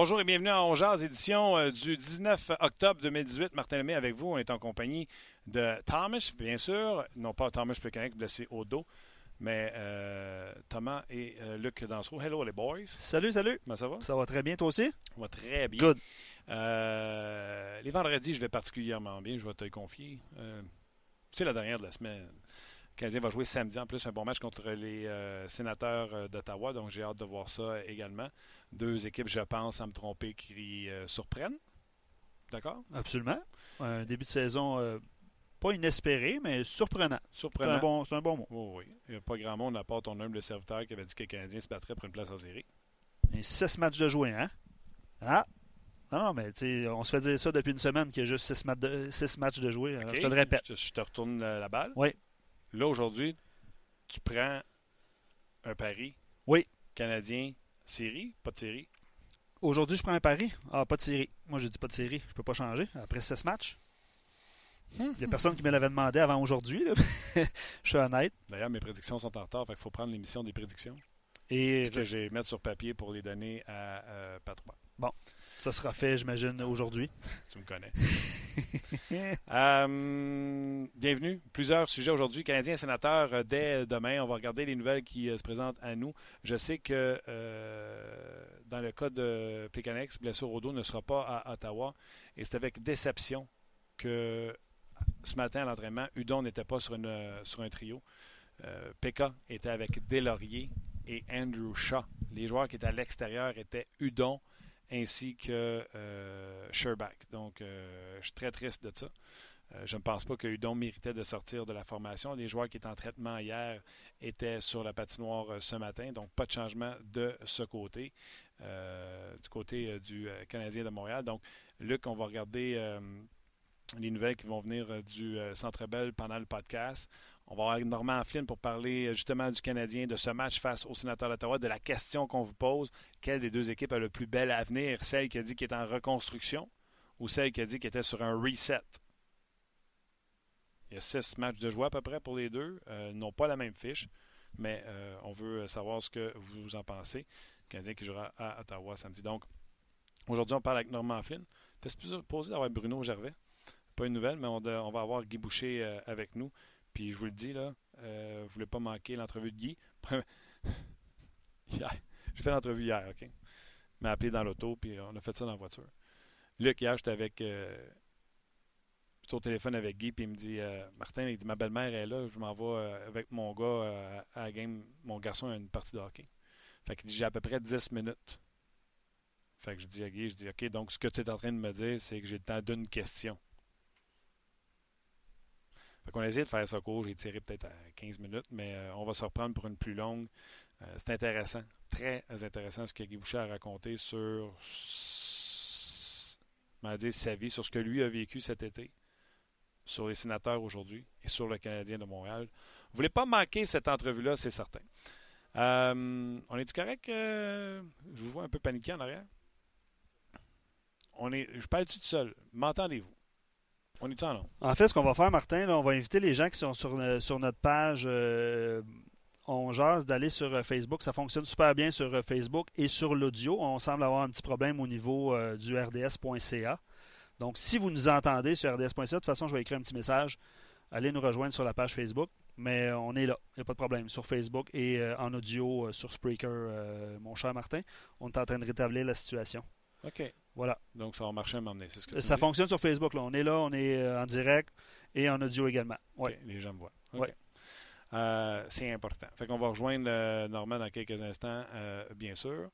Bonjour et bienvenue à Ongeaz, édition euh, du 19 octobre 2018. Martin Lemay avec vous. On est en compagnie de Thomas, bien sûr. Non pas Thomas Plekanec, blessé au dos, mais euh, Thomas et euh, Luc Dansereau. Hello les boys. Salut, salut. Comment ça va? Ça va très bien, toi aussi? Ça va très bien. Good. Euh, les vendredis, je vais particulièrement bien, je vais te le confier. C'est la dernière de la semaine. Le Canadien va jouer samedi en plus un bon match contre les sénateurs d'Ottawa, donc j'ai hâte de voir ça également. Deux équipes, je pense, sans me tromper, qui euh, surprennent. D'accord? Absolument. Un début de saison euh, pas inespéré, mais surprenant. C'est Surprenant. un, bon, c'est un bon mot. Oui, oui. Il n'y a pas grand monde à part ton humble serviteur qui avait dit que le Canadien se battrait pour une place en série. Et six matchs de jouer, hein? Ah! Non, non, mais tu sais, on se fait dire ça depuis une semaine qu'il y a juste six, matchs de, six matchs de jouer. OK? je te le répète. Je te, je te retourne la, la balle. Oui. Là, aujourd'hui, tu prends un pari. Oui. Canadien, série, pas de série. Aujourd'hui, je prends un pari. Ah, pas de série. Moi, j'ai dit pas de série. Je peux pas changer. Après six matchs. Il n'y a personne qui me l'avait demandé avant aujourd'hui. je suis honnête. D'ailleurs, mes prédictions sont en retard, fait qu'il faut prendre l'émission des prédictions Et que je vais mettre sur papier pour les donner à euh, Patrois. Ça sera fait, j'imagine, aujourd'hui. Tu me connais. Euh, bienvenue. Plusieurs sujets aujourd'hui. Canadiens sénateurs, euh, dès demain, on va regarder les nouvelles qui euh, se présentent à nous. Je sais que dans le cas de Pécanex, blessure au ne sera pas à Ottawa. Et c'est avec déception que ce matin à l'entraînement, Udon n'était pas sur, sur un trio. Pekka était avec Delaurier et Andrew Shaw. Les joueurs qui étaient à l'extérieur étaient Udon ainsi que euh, Sherbach. Donc, euh, je suis très triste de ça. Euh, je ne pense pas que Udon méritait de sortir de la formation. Les joueurs qui étaient en traitement hier étaient sur la patinoire euh, ce matin, donc pas de changement de ce côté, du côté du Canadien de Montréal. Donc, Luc, on va regarder les nouvelles qui vont venir du Centre Bell pendant le podcast. On va avoir Normand Flynn pour parler euh, justement du Canadien, de ce match face au sénateur d'Ottawa, de la question qu'on vous pose. Quelle des deux équipes a le plus bel avenir? Celle qui a dit qu'elle est en reconstruction ou celle qui a dit qu'elle était sur un reset? Il y a six matchs de jouer à peu près pour les deux. Euh, ils n'ont pas la même fiche, mais euh, on veut savoir ce que vous en pensez. Le Canadien qui jouera à Ottawa samedi. Donc, aujourd'hui, on parle avec Normand Flynn. T'es supposé d'avoir Bruno Gervais. Pas une nouvelle, mais on, va avoir Guy Boucher euh, avec nous. Puis je vous le dis, là, euh, vous ne voulez pas manquer l'entrevue de Guy? J'ai fait l'entrevue hier, OK? Il m'a appelé dans l'auto, puis on a fait ça dans la voiture. Luc, hier, j'étais avec. Euh, au téléphone avec Guy, puis il me dit euh, Martin, il dit Ma belle-mère est là, je m'en vais euh, avec mon gars à la game. Mon garçon a une partie de hockey. Fait qu'il dit J'ai à peu près 10 minutes. Fait que je dis à Guy, je dis OK, donc ce que tu es en train de me dire, c'est que j'ai le temps d'une question. Fait qu'on a essayé de faire ça court. J'ai tiré peut-être à 15 minutes, mais euh, on va se reprendre pour une plus longue. Euh, c'est intéressant, très intéressant ce que Guy Boucher a raconté sur sa vie, sur ce que lui a vécu cet été, sur les sénateurs aujourd'hui et sur le Canadien de Montréal. Vous voulez pas manquer cette entrevue-là, c'est certain. Euh, on est-tu correct? je vous vois un peu paniqué en arrière? On est, je parle-tu tout seul? M'entendez-vous? En fait, ce qu'on va faire, Martin, on va inviter les gens qui sont sur, euh, notre page euh, On Jase d'aller sur euh, Facebook. Ça fonctionne super bien sur Facebook et sur l'audio. On semble avoir un petit problème au niveau du rds.ca. Donc, si vous nous entendez sur rds.ca, de toute façon, je vais écrire un petit message. Allez nous rejoindre sur la page Facebook. Mais on est là, il n'y a pas de problème, sur Facebook et en audio sur Spreaker, mon cher Martin. On est en train de rétablir la situation. OK. Voilà. Donc, ça va marcher à m'emmener. C'est ce que Ça dis? fonctionne sur Facebook. Là. On est là, on est euh, en direct et en audio également. Les gens me voient. Ouais. Euh, c'est important. Fait qu'on va rejoindre euh, Normand dans quelques instants, euh, bien sûr.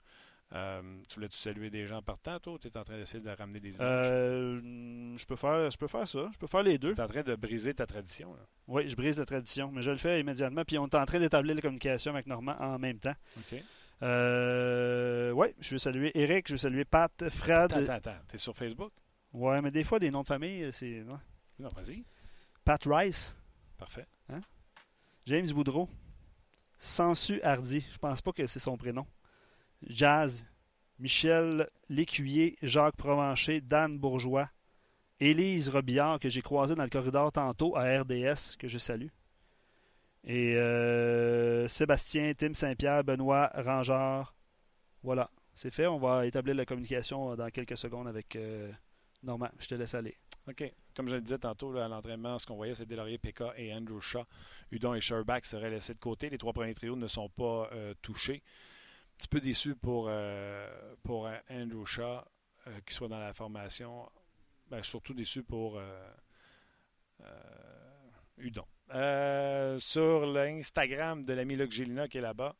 Tu voulais-tu saluer des gens partant, toi, ou tu es en train d'essayer de ramener des images? Euh, je, peux faire, je peux faire ça. Je peux faire les deux. Tu es en train de briser ta tradition. Là. Oui, je brise la tradition, mais je le fais immédiatement. Puis on est en train d'établir la communication avec Normand en même temps. OK. Euh, oui, je veux saluer Eric, je veux saluer Pat, Fred. Attends, attends, attends. Tu es sur Facebook? Ouais, mais des fois, des noms de famille, c'est. ouais. Non, vas-y. Pat Rice, Parfait. James Boudreau, Sansu Hardy, je pense pas que c'est son prénom. Jazz, Michel Lécuyer, Jacques Provencher, Dan Bourgeois, Élise Robillard, que j'ai croisé dans le corridor tantôt à RDS, que je salue. Et euh, Sébastien, Tim Saint-Pierre, Benoît Rangard. Voilà, c'est fait. On va établir la communication dans quelques secondes avec euh. Je te laisse aller. OK. Comme je le disais tantôt, à l'entraînement, ce qu'on voyait, c'est Delaurier, Pekka et Andrew Shaw. Udon et Sherbach seraient laissés de côté. Les trois premiers trios ne sont pas euh, touchés. Un petit peu déçu pour, euh, euh, Andrew Shaw euh, qui soit dans la formation. Ben, surtout déçu pour euh, euh, Udon. Euh, sur l'Instagram de l'ami Luc Gélina qui est là-bas,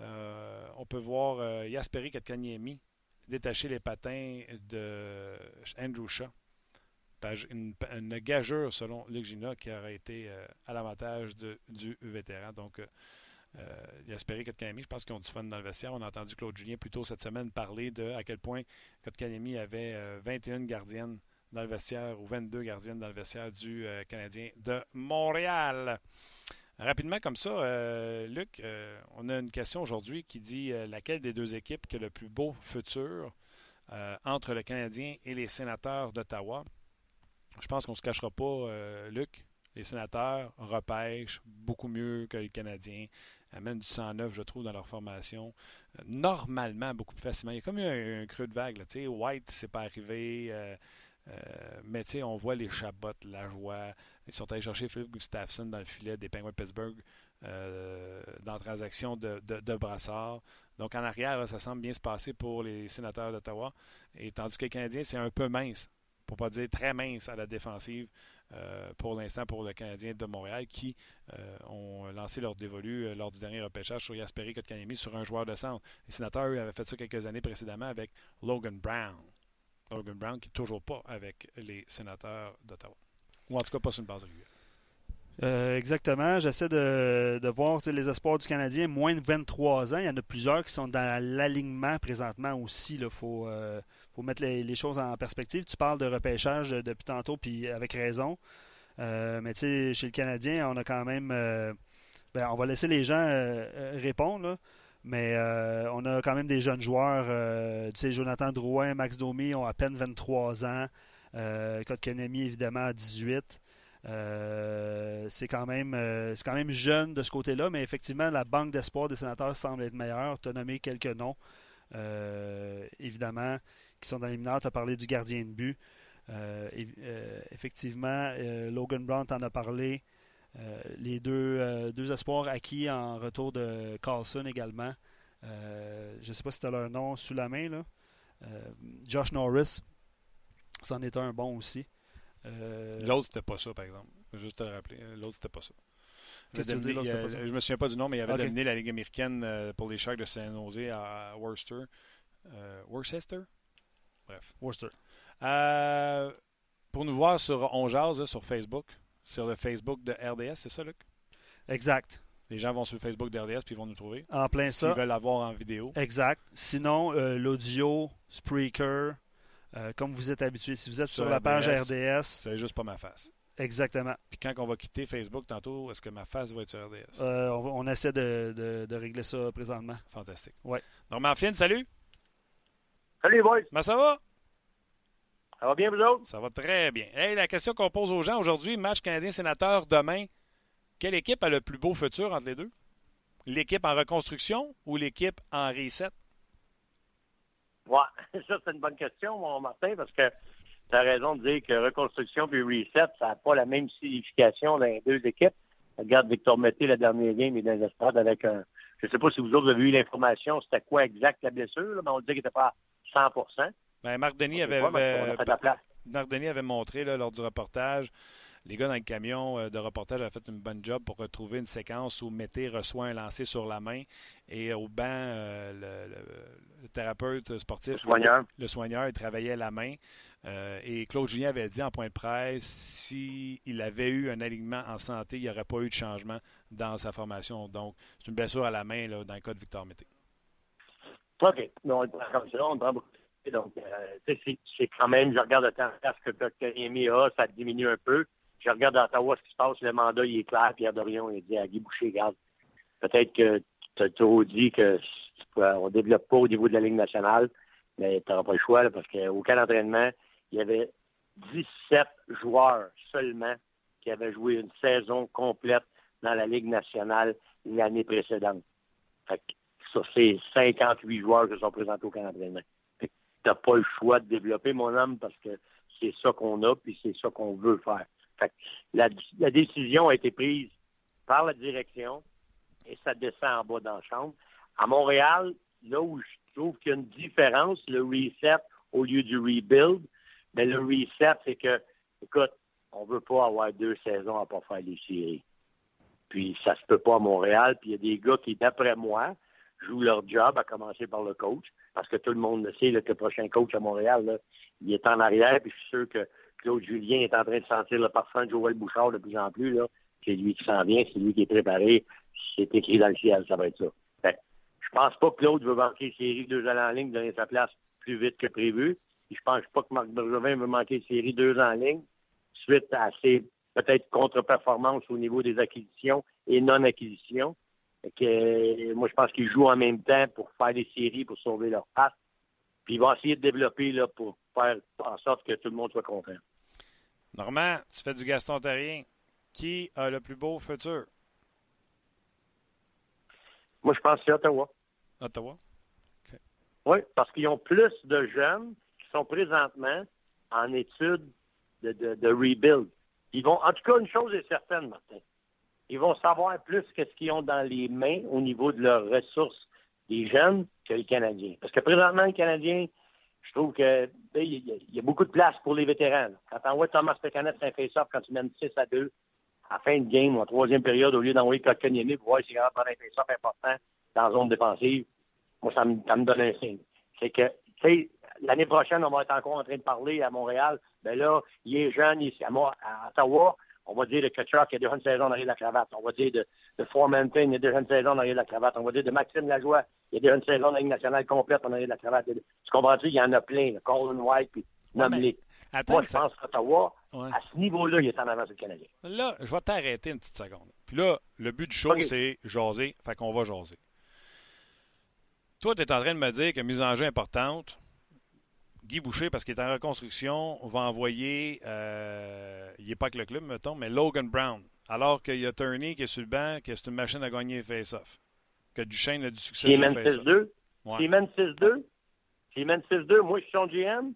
euh, on peut voir euh, Yasperi Katkaniemi détacher les patins de Andrew Shaw. Une, gageure, selon Luc Gina, qui aurait été euh, à l'avantage du vétéran. Donc, Yasperi Kotkaniemi, je pense qu'ils ont du fun dans le vestiaire. On a entendu Claude Julien plus tôt cette semaine parler de à quel point Kotkaniemi avait euh, 21 gardiennes dans le vestiaire ou 22 gardiennes dans le vestiaire du euh, Canadien de Montréal. Rapidement comme ça, euh, Luc, euh, on a une question aujourd'hui qui dit laquelle des deux équipes qui a le plus beau futur entre le Canadien et les sénateurs d'Ottawa? Je pense qu'on ne se cachera pas, Luc. Les sénateurs repêchent beaucoup mieux que les Canadiens, amènent du 109, je trouve, dans leur formation. Normalement, beaucoup plus facilement. Il y a comme eu un, creux de vague. Là. White, c'est pas arrivé. Mais tu sais, on voit les Chabot, la joie. Ils sont allés chercher Philip Gustafsson dans le filet des Penguins de Pittsburgh euh, dans la transaction de, Brassard. Donc en arrière, ça semble bien se passer pour les sénateurs d'Ottawa. Et tandis que les Canadiens, c'est un peu mince, pour pas dire très mince à la défensive euh, pour l'instant pour le Canadien de Montréal qui euh, ont lancé leur dévolu euh, lors du dernier repêchage sur Yasperi Kotkaniemi sur un joueur de centre. Les sénateurs, eux, avaient fait ça quelques années précédemment avec Logan Brown. Logan Brown qui n'est toujours pas avec les sénateurs d'Ottawa. Ou en tout cas pas sur une base régulière. Euh, exactement. J'essaie de, voir les espoirs du Canadien, moins de 23 ans. Il y en a plusieurs qui sont dans l'alignement présentement aussi. Il faut, euh, faut mettre les, choses en perspective. Tu parles de repêchage depuis tantôt, puis avec raison. Euh, mais chez le Canadien, on a quand même. euh, ben, on va laisser les gens répondre. Mais euh, on a quand même des jeunes joueurs. euh, Jonathan Drouin, Max Domi ont à peine 23 ans. Euh, Kotkaniemi, évidemment, à 18. Euh, c'est quand même quand même jeune de ce côté-là, mais effectivement, la banque d'espoir des sénateurs semble être meilleure. Tu as nommé quelques noms, évidemment, qui sont dans les mineurs. Tu as parlé du gardien de but. Effectivement, Logan Brown t'en a parlé. Euh, les deux, euh, deux espoirs acquis en retour de Carlson également. Euh, je ne sais pas si tu as leur nom sous la main. Là. Josh Norris, c'en est un bon aussi. L'autre, c'était pas ça, par exemple. Juste te le rappeler. L'autre, c'était pas ça. Dire, dominé- il c'était a- pas ça? je me souviens pas du nom, mais il avait Ok. dominé la Ligue américaine euh, pour les Sharks de San Jose à Worcester. Euh, Worcester? Bref. Worcester. Euh, pour nous voir sur On là, sur Facebook, sur le Facebook de RDS, c'est ça, Luc? Exact. Les gens vont sur le Facebook de RDS puis ils vont nous trouver. En plein S'ils ça. veulent l'avoir en vidéo. Exact. Sinon, euh, l'audio, Spreaker, euh, comme vous êtes habitué. Si vous êtes sur, Sur la page RDS. C'est juste pas ma face. exactement. Puis quand on va quitter Facebook tantôt, est-ce que ma face va être sur RDS? Euh, on, va- on essaie de, de- de régler ça présentement. Fantastique. Ouais. Normand Flynn, salut! Salut, boys. Comment ça va? Ça va bien, vous autres? Ça va très bien. Hey, la question qu'on pose aux gens aujourd'hui, match canadien-sénateur demain. Quelle équipe a le plus beau futur entre les deux? L'équipe en reconstruction ou l'équipe en reset? Ouais, ça, c'est une bonne question, mon Martin, parce que tu as raison de dire que reconstruction puis reset, ça n'a pas la même signification dans les deux équipes. Regarde Victor Mété, la dernière game, il est dans les estrades avec un. Je ne sais pas si vous autres avez eu l'information, c'était quoi exact la blessure, là, mais on disait qu'il n'était pas à 100 Ben, Marc Denis avait, Marc Denis avait montré là, lors du reportage les gars dans le camion euh, de reportage ont fait une bonne job pour retrouver une séquence où Mété reçoit un lancer sur la main et au banc, euh, le, thérapeute sportif, le soigneur, le soigneur il travaillait la main. Euh, et Claude Julien avait dit en point de presse s'il avait eu un alignement en santé, il n'y aurait pas eu de changement dans sa formation. Donc, c'est une blessure à la main là, dans le cas de Victor Mété. OK. on comme ça, on prend beaucoup. Donc, c'est quand même, je regarde le temps que Dr. a, ça diminue un peu je regarde à Ottawa ce qui se passe, le mandat, il est clair. Pierre Dorion, il dit à Guy Boucher, regarde, peut-être que tu as trop dit que on développe pas au niveau de la Ligue nationale, mais tu n'auras pas le choix, parce qu'au cas d'entraînement, il y avait 17 joueurs seulement qui avaient joué une saison complète dans la Ligue nationale l'année précédente. Fait que c'est 58 joueurs qui sont présentés au camp d'entraînement. Pas le choix de développer, mon homme, parce que c'est ça qu'on a, puis c'est ça qu'on veut faire la, décision a été prise par la direction et ça descend en bas dans la chambre. À Montréal, là où je trouve qu'il y a une différence, le reset au lieu du rebuild, mais le reset, c'est que, écoute, on veut pas avoir deux saisons à pas faire les séries. Puis ça se peut pas à Montréal. Puis il y a des gars qui, d'après moi, jouent leur job, à commencer par le coach, parce que tout le monde le sait, que le prochain coach à Montréal, il est en arrière, puis je suis sûr que Claude Julien est en train de sentir le parfum de Joël Bouchard de plus en plus. Là. C'est lui qui s'en vient, c'est lui qui est préparé. C'est écrit dans le ciel, ça va être ça. Je je pense pas que Claude veut manquer série deux ans en ligne, donner sa place plus vite que prévu. Je je pense pas que Marc Bergevin veut manquer série deux ans en ligne suite à ses peut-être contre-performances au niveau des acquisitions et non-acquisitions. Que, moi, je pense qu'ils jouent en même temps pour faire des séries, pour sauver leur passe. Puis ils vont essayer de développer là, pour faire en sorte que tout le monde soit content. Normand, tu fais du Gaston Terrien. Qui a le plus beau futur? Moi, je pense que c'est Ottawa. Ottawa? Oui, parce qu'ils ont plus de jeunes qui sont présentement en études de, de, rebuild. Ils vont, en tout cas, une chose est certaine, Martin. Ils vont savoir plus qu'est-ce qu'ils ont dans les mains au niveau de leurs ressources des jeunes que les Canadiens. Parce que présentement, les Canadiens, je trouve que il y, a beaucoup de place pour les vétérans. Quand tu envoies Thomas Pecanet un face-off quand tu mènes 6 à 2 à fin de game ou en troisième période, au lieu d'envoyer Kotkaniemi pour voir s'il rentre dans un face-off important dans la zone défensive, moi, ça me, donne un signe. C'est que, tu sais, l'année prochaine, on va être encore en train de parler à Montréal. Ben là, il est jeune, est à, à Ottawa on va dire de Kachuk, il y a déjà une saison derrière la cravate. On va dire de, de Formanton, il y a déjà une saison derrière la cravate. On va dire de Maxime Lajoie, il y a déjà une saison dans la Ligue nationale complète en arrière la cravate. Tu comprends-tu? Il y en a plein. Colin White, puis ouais, Moi, je pense qu'Ottawa, à ce niveau-là, il est en avance du Canadien. Là, je vais t'arrêter une petite seconde. Puis là, le but du show, c'est jaser. Fait qu'on va jaser. Toi, tu es en train de me dire que mise en jeu importante, Guy Boucher, parce qu'il est en reconstruction, va envoyer, euh, il n'est pas avec le club, mettons, mais Logan Brown. Alors qu'il y a Turney qui est sur le banc, qui est une machine à gagner face-off. Que Duchesne a du succès sur face-off. 6-2. S'il mène 6-2. S'il mène 6-2, moi, je suis son GM.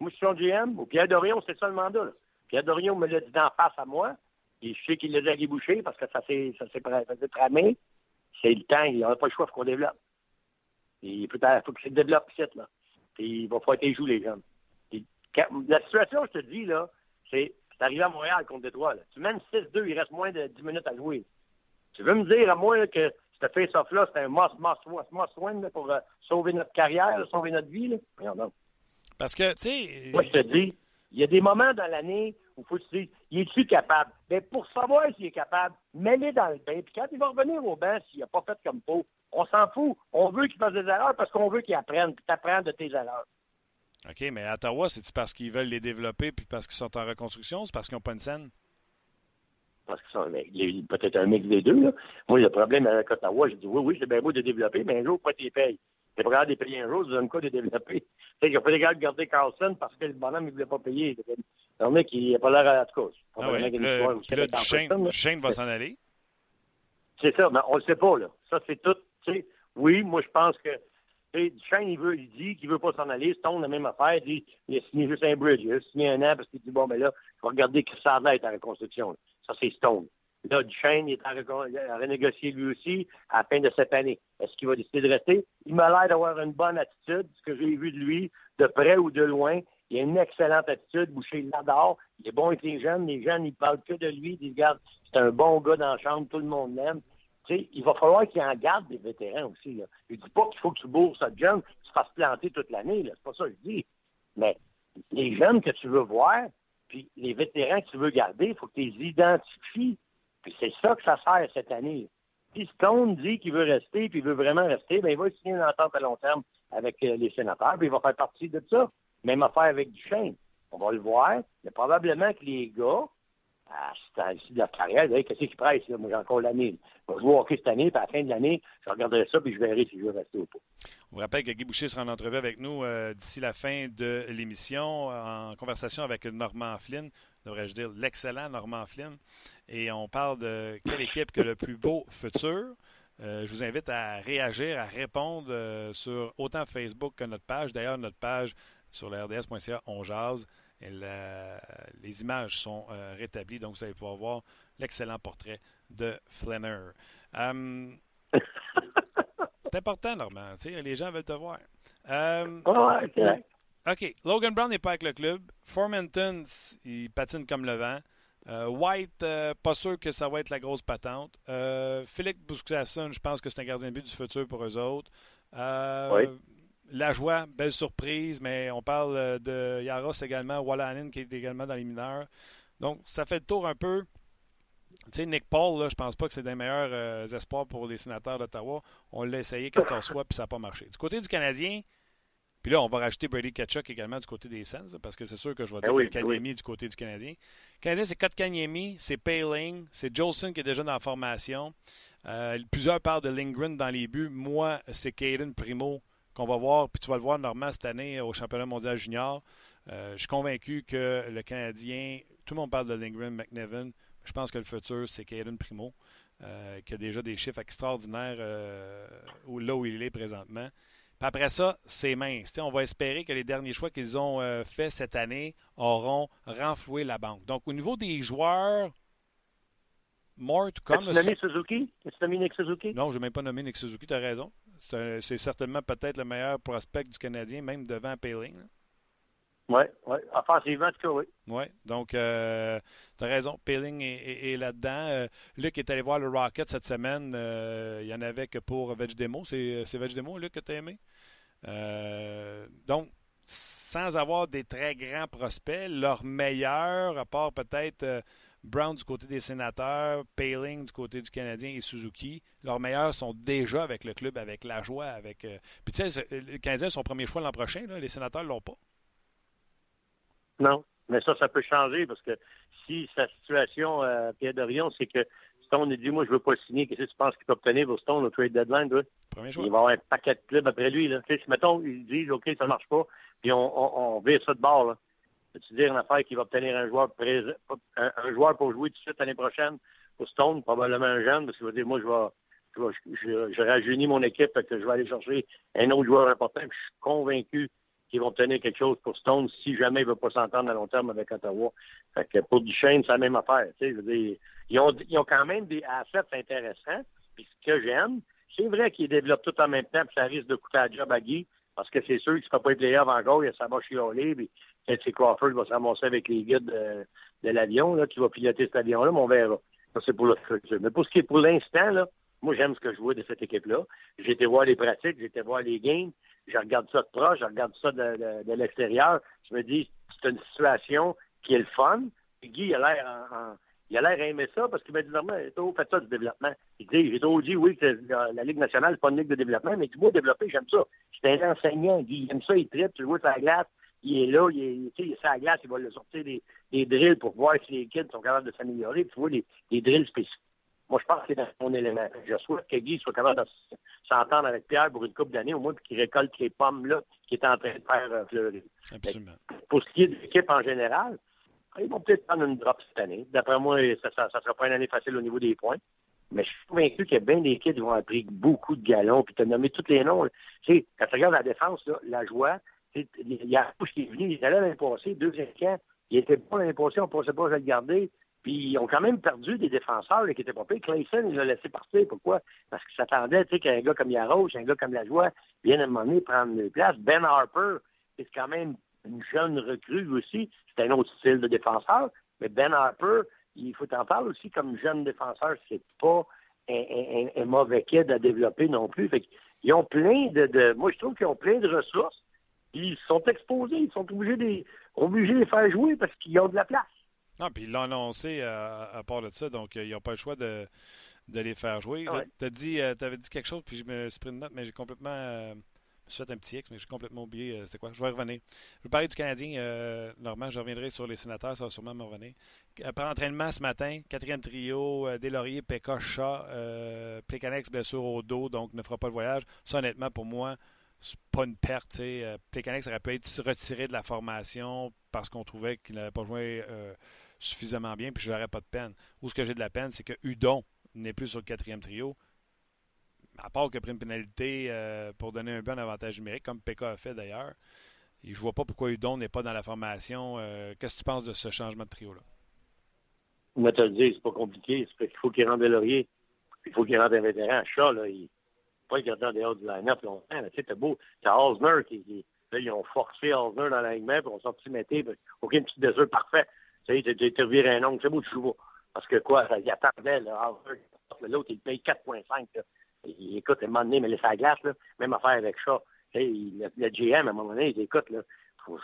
Moi, je suis son GM. Pierre Dorion, c'est ça le mandat. Là. Pierre Dorion me l'a dit d'en face à moi. Et je sais qu'il l'a dit à Guy Boucher parce que ça s'est tramé. C'est le temps. Il n'y a pas le choix, il faut qu'on développe. Il faut que ça développe ici, il va falloir qu'ils jouent, les jeunes. la situation, je te dis, là, c'est arrivé à Montréal contre Détroit. Là. Tu mènes 6-2, il reste moins de 10 minutes à jouer. Tu veux me dire à moi que ce face-off-là, c'est un must, must, must, must win pour euh, sauver notre carrière, sauver notre vie? Là? Non, non. Parce que, tu sais. Moi, je te dis, il y a des moments dans l'année où il faut se dire, il est-tu capable? Mais ben, pour savoir s'il est capable, mets-le dans le bain. Puis quand il va revenir au banc, s'il n'a pas fait comme faut, on s'en fout. On veut qu'il fasse des erreurs parce qu'on veut qu'il apprenne, puis t'apprennes de tes erreurs. OK, mais à Ottawa, c'est-tu parce qu'ils veulent les développer puis parce qu'ils sont en reconstruction? C'est parce qu'ils n'ont pas une scène? Parce qu'ils sont peut-être un mix des deux. Là. Moi, le problème avec Ottawa, je dis oui, oui, c'est bien beau de développer, mais un jour, pas tes payes. C'est pas grave de payer un jour, tu donnes quoi de développer? Tu sais, a pas les gars de garder Carlson parce que le bonhomme, il ne voulait pas payer. Le mec, il n'a pas l'air à la cause. Ah oui, le, là, Duchesne va s'en aller? C'est ça, mais on ne le sait pas, là. Ça, c'est tout oui, moi, je pense que Duchesne, il, veut, il dit qu'il ne veut pas s'en aller. Stone, la même affaire. Il, dit, il a signé juste un bridge. Il a signé un an parce qu'il dit, bon, ben là, il faut regarder que ça va être en reconstruction. Ça, c'est Stone. Là, Duchesne est en, à renégocier lui aussi à la fin de cette année. Est-ce qu'il va décider de rester? Il m'a l'air d'avoir une bonne attitude, ce que j'ai vu de lui, de près ou de loin. Il a une excellente attitude. Boucher l'adore. Il est bon avec les jeunes. Les jeunes, ils parlent que de lui. Ils disent, regarde, c'est un bon gars dans la chambre. Tout le monde l'aime. Il va falloir qu'il en garde des vétérans aussi. Là. Je dis pas qu'il faut que tu bourses à jeune, que tu fasses planter toute l'année. C'est pas ça que je dis. Mais les jeunes que tu veux voir, puis les vétérans que tu veux garder, il faut que tu les identifies. Puis c'est ça que ça sert cette année. Si Stone dit qu'il veut rester, puis il veut vraiment rester, ben il va signer une entente à long terme avec euh, les sénateurs, puis il va faire partie de ça. Même affaire avec Duchesne. On va le voir. Mais probablement que les gars, à ce de la carrière, qu'est-ce qui presse? Moi, j'ai encore l'année. Je vais jouer au cette année, puis à la fin de l'année, je regarderai ça, puis je verrai si je veux rester ou pas. On vous rappelle que Guy Boucher sera en entrevue avec nous euh, d'ici la fin de l'émission, en conversation avec Normand Flynn, devrais-je dire l'excellent Normand Flynn. Et on parle de quelle équipe que le plus beau futur. Euh, je vous invite à réagir, à répondre euh, sur autant Facebook que notre page. D'ailleurs, notre page sur le rds.ca, on jase. Les images sont euh, rétablies, donc vous allez pouvoir voir l'excellent portrait de Flanner. Hum, c'est important, Normand. Les gens veulent te voir. Um, OK. Logan Brown n'est pas avec le club. Formanton, il patine comme le vent. Euh, White, pas sûr que ça va être la grosse patente. Philippe Bouscasson, je pense que c'est un gardien de but du futur pour eux autres. oui. La joie, belle surprise, mais on parle euh, de Yaros également, Wallanen qui est également dans les mineurs. Donc, ça fait le tour un peu. Tu sais, Nick Paul, là, je pense pas que c'est des meilleurs euh, espoirs pour les sénateurs d'Ottawa. On l'a essayé 14 fois, puis ça n'a pas marché. Du côté du Canadien, puis là, on va rajouter Brady Ketchuk également du côté des Sens, parce que c'est sûr que je vais ben dire oui, du côté du Canadien. Le Canadien, c'est Kotkaniemi, c'est Paling, c'est Jolson qui est déjà dans la formation. Euh, plusieurs parlent de Lindgren dans les buts. Moi, c'est Caden Primo qu'on va voir, puis tu vas le voir normalement cette année au championnat mondial junior. Euh, je suis convaincu que le Canadien, tout le monde parle de Lindgren, McNevin. Je pense que le futur, c'est Caden Primo, euh, qui a déjà des chiffres extraordinaires euh, là où il est présentement. Puis après ça, c'est mince. on va espérer que les derniers choix qu'ils ont faits cette année auront renfloué la banque. Donc, au niveau des joueurs, more to come. As-tu nommé Suzuki? As-tu nommé Nick Suzuki? Non, je n'ai même pas nommé Nick Suzuki, tu as raison. C'est certainement peut-être le meilleur prospect du Canadien, même devant Paling. Oui, oui. Offensivement, en tout cas, oui. Oui, donc euh, tu as raison. Paling est, là-dedans. Euh, Luc est allé voir le Rocket cette semaine. Euh, il y en avait que pour Demo. C'est Demo, Luc, que tu as aimé? donc, sans avoir des très grands prospects, leur meilleur, à part peut-être Brown du côté des sénateurs, Paling du côté du Canadien et Suzuki, leurs meilleurs sont déjà avec le club, avec la joie, avec. Euh, puis tu sais, le Canadien son premier choix l'an prochain, les sénateurs ne l'ont pas. Non, mais ça, ça peut changer parce que si sa situation, euh, Pierre Dorion, c'est que Stone a dit Moi, je ne veux pas signer, qu'est-ce que tu penses qu'il peut obtenir pour Stone au trade deadline, Premier choix. Il va avoir un paquet de clubs après lui. Là. si, mettons, ils disent OK, ça ne marche pas, puis on, on, vire ça de bord. Là. Peux-tu dire une affaire qui va obtenir un joueur un, joueur pour jouer tout de suite l'année prochaine pour Stone, probablement un jeune, parce qu'il va dire moi je vais je, rajeunis mon équipe que je vais aller chercher un autre joueur important. je suis convaincu qu'ils vont obtenir quelque chose pour Stone si jamais il ne veut pas s'entendre à long terme avec Ottawa. Fait que pour Duchesne, c'est la même affaire. Je veux dire, ils, ont, ils ont quand même des assets intéressants. Puis ce que j'aime, c'est vrai qu'ils développent tout en même temps, puis ça risque de coûter à job à Guy, parce que c'est sûr qu'il ne sera pas les avant encore, il ça va chialer, puis peut-être Crawford va se ramasser avec les guides de, l'avion, là, qui va piloter cet avion-là, mais on verra. Ça, c'est pour le futur. Mais pour ce qui est pour l'instant, là, moi, j'aime ce que je vois de cette équipe-là. J'ai été voir les pratiques, j'ai été voir les games, je regarde ça de proche, je regarde ça de, l'extérieur. Je me dis, c'est une situation qui est le fun. Guy, il a l'air en il a l'air aimer ça parce qu'il m'a dit normalement, oh, faites ça du développement. Il dit, j'ai toujours dit, oui, que la, Ligue nationale, c'est pas une ligue de développement, mais du mot développer, j'aime ça. C'est un enseignant, il aime ça, il tripe, tu vois sur la glace, il est là, il est, il est sur la glace, il va le sortir des, des drills pour voir si les kids sont capables de s'améliorer, tu vois, les, les drills spécifiques. Moi, je pense que c'est dans mon élément. Je souhaite que Guy soit capable de s'entendre avec Pierre pour une couple d'années, au moins, puis qu'il récolte les pommes là qu'il est en train de faire euh, fleurir. Absolument. Pour ce qui est de l'équipe en général, ils vont peut-être prendre une drop cette année. D'après moi, ça ne sera pas une année facile au niveau des points. Mais je suis convaincu qu'il y a bien des kids qui vont avoir beaucoup de galons. Puis tu as nommé tous les noms. Tu sais, quand tu regardes la défense, la joie, il y a Rouge qui est venu, il était là l'année passée, deuxième camp. Il était bon l'année passée, on ne pensait pas le garder. Puis ils ont quand même perdu des défenseurs qui étaient pas pires. Clayson, il l'a laissé partir. Pourquoi? Parce qu'il s'attendait qu'un gars comme Yaroche, un gars comme Lajoie vienne à un moment donné prendre les places. Ben Harper, c'est quand même une jeune recrue aussi. C'est un autre style de défenseur. Mais Ben Harper, il faut en parler aussi comme jeune défenseur. C'est pas un, mauvais kid à développer non plus. Fait ils ont plein de, Moi, je trouve qu'ils ont plein de ressources. Ils sont exposés. Ils sont obligés de, obligés de les faire jouer parce qu'ils ont de la place. Non, puis ils l'ont annoncé euh, à, part de ça, donc euh, ils n'ont pas le choix de, de les faire jouer. Tu as dit, euh, avais dit quelque chose, puis je me suis pris une note, mais j'ai complètement. je me suis fait un petit X, mais j'ai complètement oublié c'était quoi. Je vais revenir. Je vais parler du Canadien. normalement, je reviendrai sur les sénateurs, ça va sûrement me revenir. Après entraînement ce matin, quatrième trio, Delaurier, Pekka, Chat, Plekanex, blessure au dos, donc ne fera pas le voyage. Ça, honnêtement, pour moi, c'est pas une perte. Euh, aurait pu être retiré de la formation parce qu'on trouvait qu'il n'avait pas joué suffisamment bien, puis je n'aurais pas de peine. Où ce que j'ai de la peine, c'est que Udon n'est plus sur le quatrième trio. À part a pris une pénalité euh, pour donner un bon avantage numérique, comme Pekka a fait d'ailleurs. je ne vois pas pourquoi Udon n'est pas dans la formation. Euh, qu'est-ce que tu penses de ce changement de trio-là? Moi, te le dire, c'est pas compliqué. Qu'il faut qu'il rentre Laurier. Il faut qu'il rentre un vétéran. Chat, là, il pas gardé en dehors du line-up longtemps. Tu sais, t'as beau. T'as Osner qui, Là, ils ont forcé Osner dans l'alignement, puis ont sorti Mété. Aucune petite désir parfait. Tu sais, tu reviré un ongle. C'est beau, tu joues. Parce que quoi, il attendait, là, l'autre, il paye 4,5. Il écoute, à un moment donné, mais laisse la glace, là. Même affaire avec ça. Le, le, GM, à un moment donné, il écoute, là.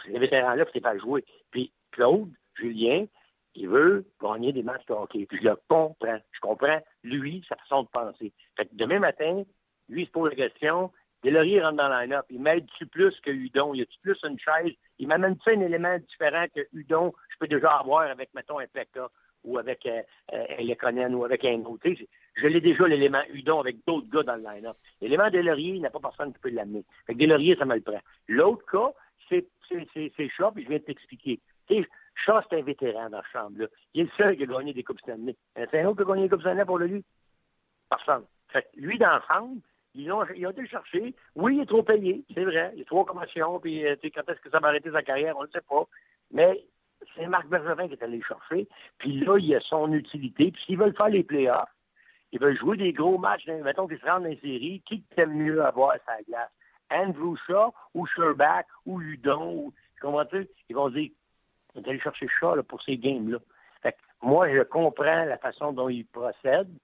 Les vétérans-là, c'est pas jouer. Puis Claude, Julien, il veut gagner des matchs de hockey. Puis je le comprends. Je comprends, lui, sa façon de penser. Fait que demain matin, lui, il se pose la question. Delaurier rentre dans la line-up. Il m'aide-tu plus que Udon? Y a-tu plus une chaise? Il m'amène-tu un élément différent que Udon? Je peux déjà avoir avec, mettons, un Pekka ou avec euh, euh, ou avec un autre? Je l'ai déjà, l'élément Udon, avec d'autres gars dans le line-up. L'élément Delaurier, il n'y a pas personne qui peut l'amener. Fait que Delaurier, ça me le prend. L'autre cas, c'est Shaw, puis je viens de t'expliquer. Shaw, c'est un vétéran dans la chambre-là. Il est le seul qui a gagné des Coupes Stanley. C'est un autre qui a gagné des Coupes Stanley pour lui? Personne. Fait que lui, d'ensemble, ils ont, été chercher. Oui, il est trop payé, c'est vrai. Il y a trop commotions, puis euh, quand est-ce que ça va arrêter sa carrière, on ne sait pas. Mais c'est Marc Bergevin qui est allé le chercher. Puis là, il a son utilité. Puis s'ils veulent faire les playoffs, ils veulent jouer des gros matchs, mettons qu'ils se rendent dans les séries, qui t'aime mieux avoir sa glace? Andrew Shaw ou Sherbach ou Udon? Comment tu Ils vont dire, on va aller chercher Shaw là, pour ces games-là. Fait moi, je comprends la façon dont ils procèdent.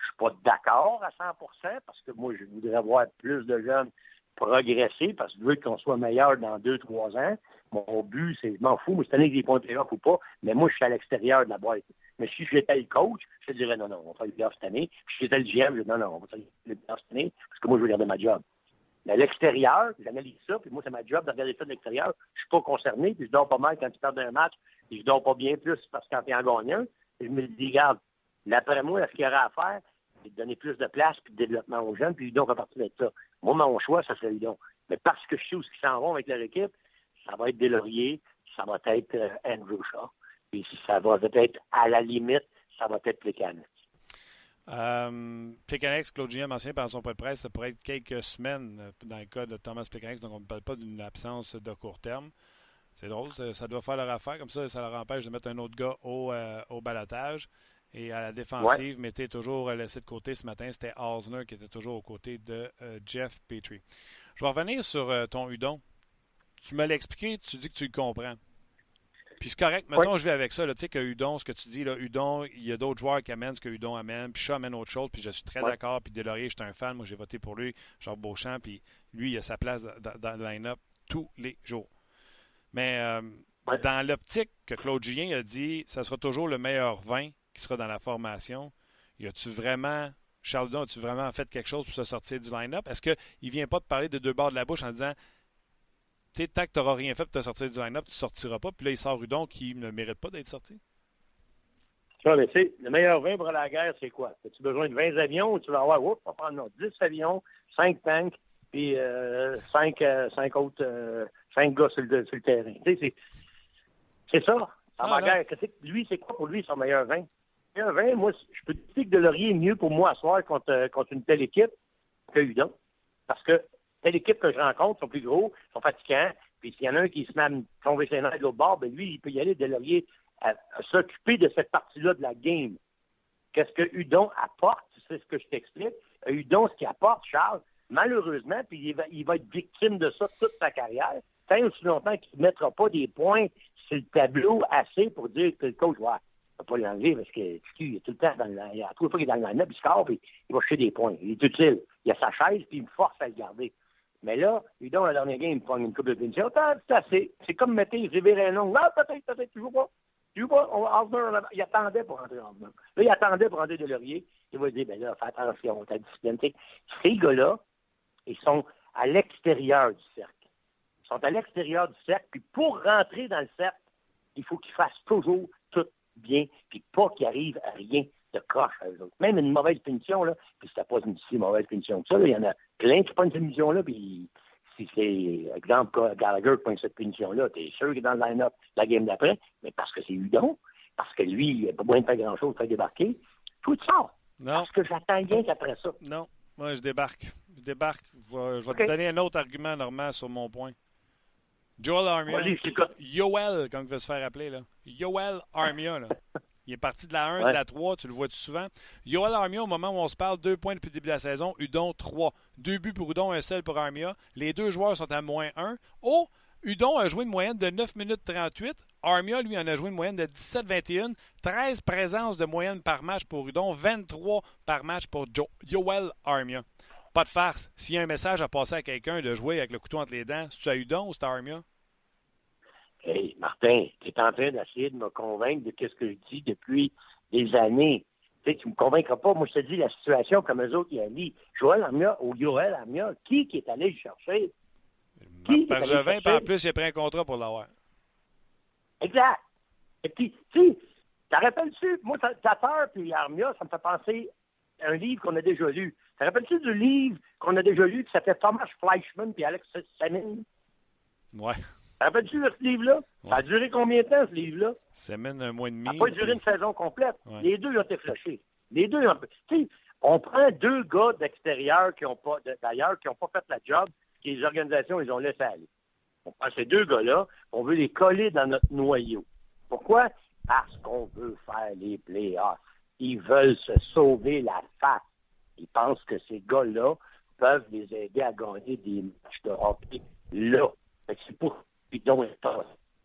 Je suis pas d'accord à 100% parce que moi, je voudrais voir plus de jeunes progresser parce que je veux qu'on soit meilleur dans deux, trois ans. Mon but, c'est, je m'en fous, moi, cette année, des points playoff ou pas, mais moi, je suis à l'extérieur de la boîte. Mais si j'étais le coach, je te dirais non, non, on va faire le playoff cette année. Puis si j'étais le GM, je dirais non, non, on va faire le playoff cette année parce que moi, je veux garder ma job. Mais à l'extérieur, j'analyse ça, puis moi, c'est ma job de regarder ça de l'extérieur. Je suis pas concerné, puis je dors pas mal quand tu perds un match, puis je dors pas bien plus parce que quand tu es en gagnant, je me dis, regarde, d'après moi, ce qu'il y aura à faire, de donner plus de place puis de développement aux jeunes, puis Udon va partir de ça. Moi, mon choix, ça serait Udon. Mais parce que je sais où ils s'en vont avec leur équipe, ça va être Delaurier, ça va être euh, Andrew Shaw, puis ça va être, à la limite, ça va être Plekanec. Euh, Plekanec, Claude Julien par son point de presse, ça pourrait être quelques semaines euh, dans le cas de Thomas Plekanec, donc on ne parle pas d'une absence de court terme. C'est drôle, ça, doit faire leur affaire. Comme ça, ça leur empêche de mettre un autre gars au, euh, au balotage. Et à la défensive, mais mettez toujours laissé de côté ce matin, c'était Osner qui était toujours aux côtés de euh, Jeff Petrie. Je vais revenir sur euh, ton Udon. Tu me l'as expliqué, tu dis que tu le comprends. Puis c'est correct, mettons, je vais avec ça. Tu sais que Udon, ce que tu dis, là, Udon, il y a d'autres joueurs qui amènent ce que Udon amène, puis Chat amène autre chose, puis je suis très d'accord. Puis Delaurier, je suis un fan, moi j'ai voté pour lui, Jean Beauchamp, puis lui, il a sa place dans, le line-up tous les jours. Mais euh, dans l'optique que Claude Julien a dit, ça sera toujours le meilleur vin qui sera dans la formation, y a-tu vraiment, Charles Dudon, as-tu vraiment fait quelque chose pour se sortir du line-up? Est-ce qu'il ne vient pas de parler de deux bords de la bouche en disant, tu sais, tant que tu n'auras rien fait pour te sortir du line-up, tu ne sortiras pas, puis là, il sort Udon qui ne mérite pas d'être sorti? Tu mais tu le meilleur vin pour la guerre, c'est quoi? As-tu besoin de 20 avions ou tu vas avoir, oups, on va prendre 10 avions, 5 tanks, puis 5, euh, euh, autres, euh, 5 gars sur le, sur le terrain. Tu sais, c'est ça. Ah, guerre, lui, c'est quoi pour lui son meilleur vin? Un vin, moi, je peux dire que Delaurier est mieux pour moi à soir contre, euh, contre une telle équipe que Udon. Parce que telle équipe que je rencontre sont plus gros, sont fatigants. Puis s'il y en a un qui se met à tomber ses nerfs de l'autre bord, ben lui, il peut y aller. Delaurier s'occuper de cette partie-là de la game. Qu'est-ce que Hudon apporte? C'est ce que je t'explique. Hudon, ce qu'il apporte, Charles, malheureusement, puis il va, il va, être victime de ça toute sa carrière, tant aussi longtemps qu'il ne mettra pas des points sur le tableau assez pour dire que le coach, ouais, va pas l'enlever parce que il est tout le temps dans le, a fois qu'il est dans le il score, puis il va chercher des points. Il est utile. Il a sa chaise, puis il me force à le garder. Mais là, Hudon, la dernière game, il prend une coupe de punition. C'est assez. C'est comme mettre Rivière-Long. Là, peut-être, peut-être, toujours pas. Tu vois, on, il attendait pour rentrer en Là, il attendait pour rentrer de Laurier. Il va dire, ben là, fais attention, ta discipline. Ces gars-là, ils sont à l'extérieur du cercle. Ils sont à l'extérieur du cercle, puis pour rentrer dans le cercle, il faut qu'ils fassent toujours bien, puis pas qu'il arrive à rien de croche à eux autres. Même une mauvaise punition, là, puis c'était pas une si mauvaise punition que ça, il y en a plein qui prennent cette punition-là, puis si c'est, exemple, Gallagher qui prend cette punition-là, t'es sûr qu'il est dans le line-up la game d'après, mais parce que c'est Udon, parce que lui, il n'a pas besoin de faire grand-chose pour faire débarquer, tout ça. Non. Parce que j'attends bien qu'après ça. Non, moi, je débarque. Je débarque. Je vais, te donner un autre argument, Normand, sur mon point. Joel Armia. Yoel, comme il veut se faire appeler, là. Yoel Armia, là. Il est parti de la 1, de la 3, tu le vois -tu souvent? Yoel Armia, au moment où on se parle, deux points depuis le début de la saison. Udon, 3. Deux buts pour Udon, un seul pour Armia. Les deux joueurs sont à moins 1. Oh, Udon a joué une moyenne de 9 minutes 38. Armia, lui, en a joué une moyenne de 17-21. 13 présences de moyenne par match pour Udon. 23 par match pour Yoel Armia. Pas de farce. S'il y a un message à passer à quelqu'un de jouer avec le couteau entre les dents, c'est-tu à Udon ou c'est Armia? Hey, Martin, tu es en train d'essayer de me convaincre de ce que je dis depuis des années. Tu ne me convaincras pas. Moi, je te dis la situation comme eux autres, il a dit Joël Armia ou Yoel Armia, qui, qui est allé le chercher? Qui Bergevin, en plus, il a pris un contrat pour l'avoir. Exact. Et puis, tu te rappelles-tu, moi, ta peur puis Armia, ça me fait penser à un livre qu'on a déjà lu. Te rappelles-tu du livre qu'on a déjà lu qui s'appelait Thomas Fleischman puis Alex Semin? Ouais. Te rappelles-tu de ce livre-là? Ça a duré combien de temps, ce livre-là? Semin, un mois et demi. Ça n'a pas duré une saison complète. Les deux ont été flashés. Les deux ont... Tu sais, on prend deux gars d'extérieur qui ont pas, d'ailleurs, qui n'ont pas fait la job, que les organisations, ils ont laissé aller. On prend ces deux gars-là, on veut les coller dans notre noyau. Pourquoi? Parce qu'on veut faire les playoffs. Ils veulent se sauver la face. Ils pensent que ces gars-là peuvent les aider à gagner des matchs de hockey là. C'est pour Hudon et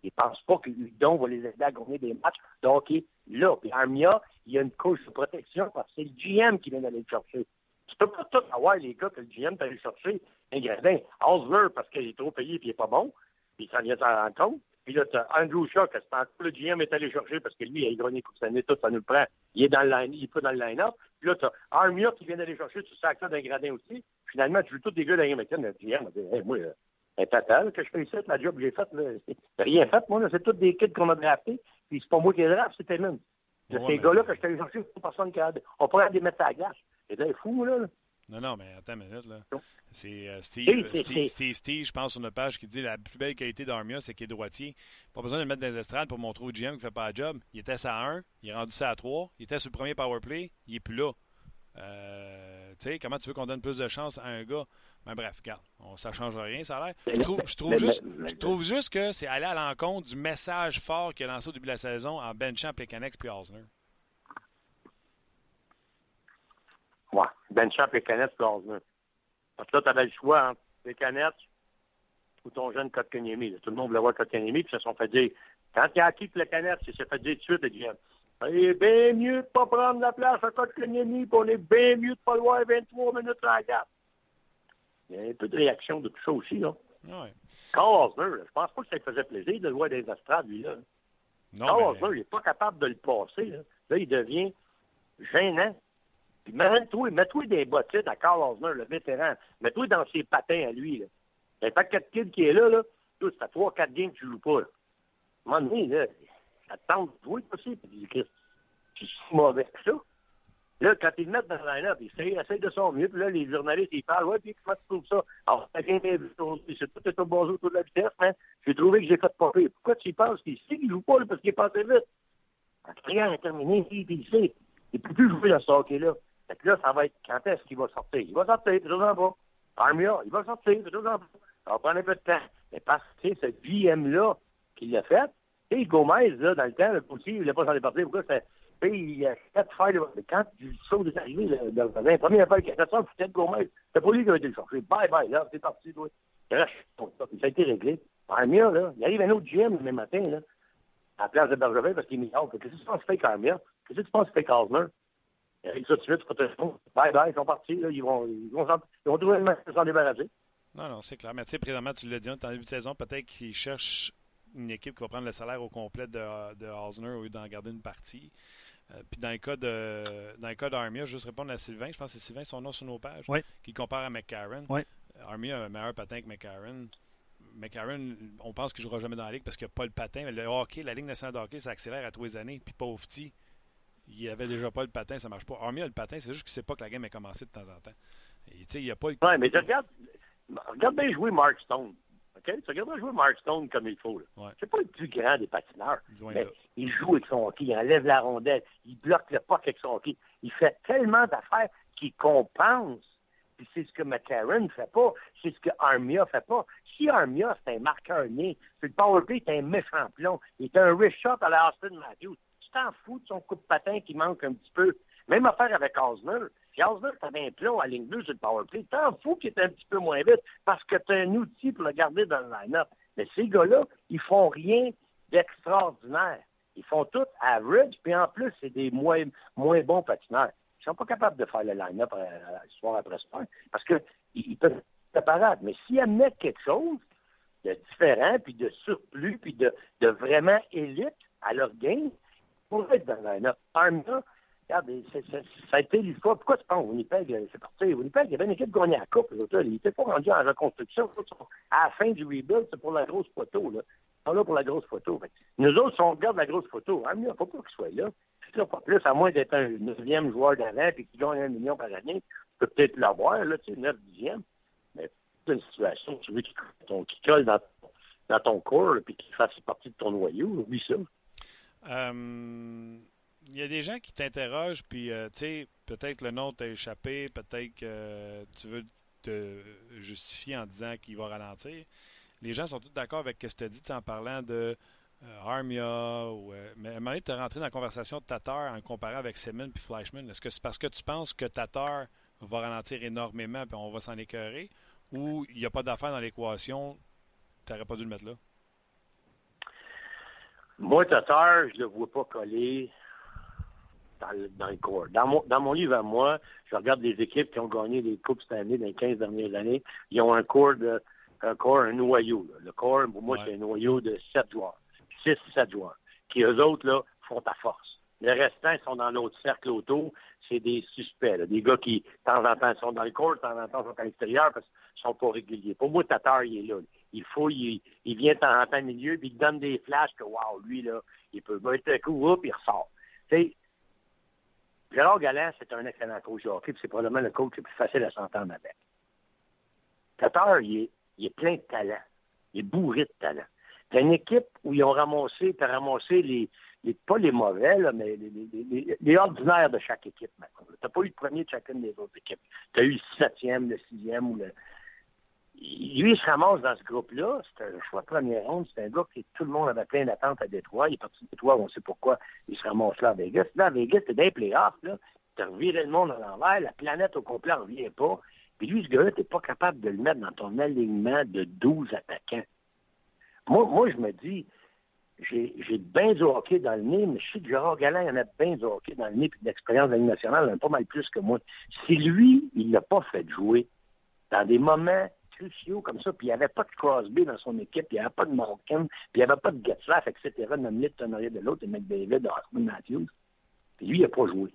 Ils ne pensent pas que Hudon va les aider à gagner des matchs de hockey là. Puis Armia, il y a une couche de protection parce que c'est le GM qui vient d'aller le chercher. Tu peux pas tout avoir les gars que le GM t'a allé chercher. Un gradin, Osler parce qu'il est trop payé et il n'est pas bon, puis ça vient s'en rendre compte. Puis là, tu as Andrew Shaw, que le GM est allé chercher parce que lui, il a gagné Coupe année, tout ça nous le prend. Il est dans le line, il est dans le line-up. Puis là, tu as Armia qui vient d'aller chercher, tu sacs ça d'un gradin aussi. Finalement, tu joues tous des gars dans la Le GM a dit, hey, moi, c'est total que je fais ici, la job que j'ai faite, rien fait, moi, c'est tous des kids qu'on a draftés. Puis c'est pas moi qui les draft, c'est même. C'est ces gars-là que je suis allé chercher, personne qui a. On pourrait les mettre à la glace. C'est fou, là. Non, non, mais attends une minute. là. C'est euh, Steve, Steve, Steve, Steve, je pense, sur notre page, qui dit la plus belle qualité d'Armia, c'est qu'il est droitier. Pas besoin de le mettre dans les estrades pour montrer au GM qu'il ne fait pas la job. Il était ça à 1, il est rendu ça à 3, il était sur le premier power play, il n'est plus là. Euh, tu sais, comment tu veux qu'on donne plus de chance à un gars? Mais ben, bref, regarde, ça ne changera rien, ça a l'air. Je trouve, je, trouve juste, je trouve juste que c'est aller à l'encontre du message fort qu'il a lancé au début de la saison en benchant Plekanex puis Osner. Ben Champ et Canette Gardner. Parce que là, tu avais le choix entre les canettes ou ton jeune Kotkaniemi. Tout le monde voulait voir Kotkaniemi, puis ils se sont fait dire, quand il a acquis le canette, il s'est fait dire tout de suite. Il est bien mieux de ne pas prendre la place à Kotkaniemi, puis on est bien mieux de ne pas le voir 23 minutes à la gare. Il y a un peu de réaction de tout ça aussi, là. Ouais. Carl Osner, je pense pas que ça lui faisait plaisir de le voir des astrades, lui, là. Non, Carl Osner, il n'est pas capable de le passer, là. Là, il devient gênant. Puis mets-toi, mets-toi des bottes à Carl Osner, le vétéran. Mets-toi dans ses patins à lui. Là. Il a pas quatre kids qui est là, là. Tout, ça fait trois, quatre games que tu joues pas. Là. À un moment donné, là, ça te tente de jouer aussi. Puis tu suis mauvais que ça. Là, quand ils le mettent dans la line-up, ils essayent de son mieux. Puis là, les journalistes, ils parlent, ouais, puis comment tu trouves ça? Alors, t'as bien aujourd'hui. C'est tout est au bon autour de la vitesse, mais j'ai trouvé que j'ai fait pas pire. Pourquoi tu y penses qu'il sait qu'il joue pas, là, parce qu'il est passé vite? La carrière est terminée, il sait. Il peut plus jouer dans ce hockey-là. Fait que là, ça va être quand est-ce qu'il va sortir? Il va sortir, toujours en bas. Armia, il va sortir, toujours en bas. Ça va prendre un peu de temps. Mais parce que ce GM-là qui l'a fait, Tu sais, Gomez, là, dans le temps, le aussi, il voulait pas s'en départir. Pourquoi c'était. Il a fait faire le. Quand il saut est le, le, la première fois qu'il a fait ça, c'était Gomez. C'est pas lui qui a été le chercher. Bye bye, là, c'est parti, toi. Ça a été réglé. Armia, là, il arrive un autre gym le matin, là, à la place de Bergevin parce qu'il est mis Qu'est-ce que tu penses fake Armia? Qu'est-ce que tu penses Osner? Il ça de suite, protection. Bye bye, ils sont partis, là, ils vont, ils vont, ils vont trouver une manière de s'en débarrasser. Non, non, c'est clair. Mais tu sais, présentement, tu l'as dit, en début de saison, peut-être qu'ils cherchent une équipe qui va prendre le salaire au complet de, de au lieu d'en garder une partie. Euh, puis dans le cas de dans le cas d'Armia, juste répondre à Sylvain, je pense que c'est Sylvain son nom sur nos pages, oui. qui compare à McCarron. Oui. Armia a un meilleur patin que McCarron. McCarron, on pense qu'il ne jouera jamais dans la ligue parce qu'il n'y a pas le patin. Mais le hockey, la Ligue nationale de hockey, ça accélère à tous les années. Puis pauvre petit, il avait déjà pas le patin, ça marche pas. Armia a le patin, c'est juste qu'il ne sait pas que la game a commencé de temps en temps. Et, il y a pas le... Ouais, mais tu regardes, regarde bien jouer Mark Stone. OK? Tu regardes jouer Mark Stone comme il faut. Ouais. C'est pas le plus grand des patineurs. Mais là. il joue avec son hockey, il enlève la rondelle, il bloque le puck avec son hockey. Il fait tellement d'affaires qu'il compense. Puis c'est ce que McCarron ne fait pas. C'est ce que Armia fait pas. Si Armia, c'est un marqueur né, c'est le powerplay, c'est un méchant plomb. Il est un rich shot à la Austin Matthews. Tu t'en fous de son coup de patin qui manque un petit peu. Même affaire avec Osner. Si Osner t'avais un plomb à ligne bleue sur le powerplay, t'en fous qu'il est un petit peu moins vite parce que tu as un outil pour le garder dans le line-up. Mais ces gars-là, ils font rien d'extraordinaire. Ils font tout average, puis en plus, c'est des moins, moins bons patineurs. Ils sont pas capables de faire le line-up euh, soir après soir parce qu'ils ils peuvent être parables. Mais s'ils amenaient quelque chose de différent, puis de surplus, puis de, de vraiment élite à leur game, ils pourraient être dans line-up. Armia, regarde, c'est, c'est, ça a été fois. Pourquoi tu penses Winnipeg, euh, c'est parti? Winnipeg, il y avait une équipe qui gagnait la coupe. Là, il n'était pas rendu en reconstruction. À la fin du rebuild, c'est pour la grosse photo. Là. Ils sont là pour la grosse photo. Nous autres, si on regarde la grosse photo, Armia, il ne faut pas qu'il soit là. Là, pas plus, à moins d'être un neuvième joueur d'avant et qu'il gagne un million par année, tu peux peut-être l'avoir, là, tu sais, neuf, dixième. Mais c'est une situation, tu veux qu'il colle dans, dans ton corps et qu'il fasse partie de ton noyau, oublie ça. Euh, il y a des gens qui t'interrogent, puis, euh, tu sais, peut-être le nom t'a échappé, peut-être que euh, tu veux te justifier en disant qu'il va ralentir. Les gens sont tous d'accord avec ce que tu as dit en parlant de euh, Armia. Ou, euh, mais à un moment donné, tu rentré dans la conversation de Tatar en comparant avec Semin puis Fleischman. Est-ce que c'est parce que tu penses que Tatar va ralentir énormément puis on va s'en écœurer ou il n'y a pas d'affaire dans l'équation, tu n'aurais pas dû le mettre là? Moi, Tatar, je ne le vois pas coller dans le, dans le corps. Dans mon, dans mon livre à moi, je regarde des équipes qui ont gagné des coupes cette année, dans les 15 dernières années. Ils ont un corps de un corps, un noyau. Là. Le corps, pour moi, ouais. c'est un noyau de 7 joueurs. 6, 7 joueurs. Qui eux autres, là, font ta force. Les restants, ils sont dans l'autre cercle autour. C'est des suspects, là. des gars qui, de temps en temps, sont dans le corps, de temps en temps, sont à l'extérieur parce qu'ils sont pas réguliers. Pour moi, Tatar, il est là. Il faut, il, vient en temps milieu, puis il donne des flashs que, waouh, lui, là, il peut mettre un coup, hop, il ressort. Tu sais, Gérard Galland, c'est un excellent coach de hockey, puis c'est probablement le coach le plus facile à s'entendre avec. Tatar, il est, il est plein de talent. Il est bourré de talent. T'as une équipe où ils ont ramassé, t'as ramassé les, pas les mauvais, là, mais les, les, ordinaires de chaque équipe maintenant. T'as pas eu le premier de chacune des autres équipes. T'as eu le septième, le sixième ou le. Lui, il se ramasse dans ce groupe-là. C'est un choix de première ronde. C'est un gars qui tout le monde avait plein d'attentes à Détroit. Il est parti de Détroit, on sait pourquoi il se ramasse là à Vegas. Là, à Vegas, dans les playoffs, là. T'as reviré le monde à l'envers. La planète au complet en revient pas. Puis lui, ce gars-là, t'es pas capable de le mettre dans ton alignement de 12 attaquants. Moi, moi je me dis, j'ai, j'ai bien du hockey dans le nez, mais je sais que Gérard Galland, il en a bien du hockey dans le nez, puis de l'expérience de la Ligue nationale, il en a pas mal plus que moi. Si lui, il l'a pas fait jouer dans des moments comme ça, puis il n'y avait pas de Crosby dans son équipe, puis il n'y avait pas de Malkin, puis il n'y avait pas de Getzlaff, etc., nommé de de l'autre, et McDavid, Osman Matthews. Puis lui, il n'a pas joué.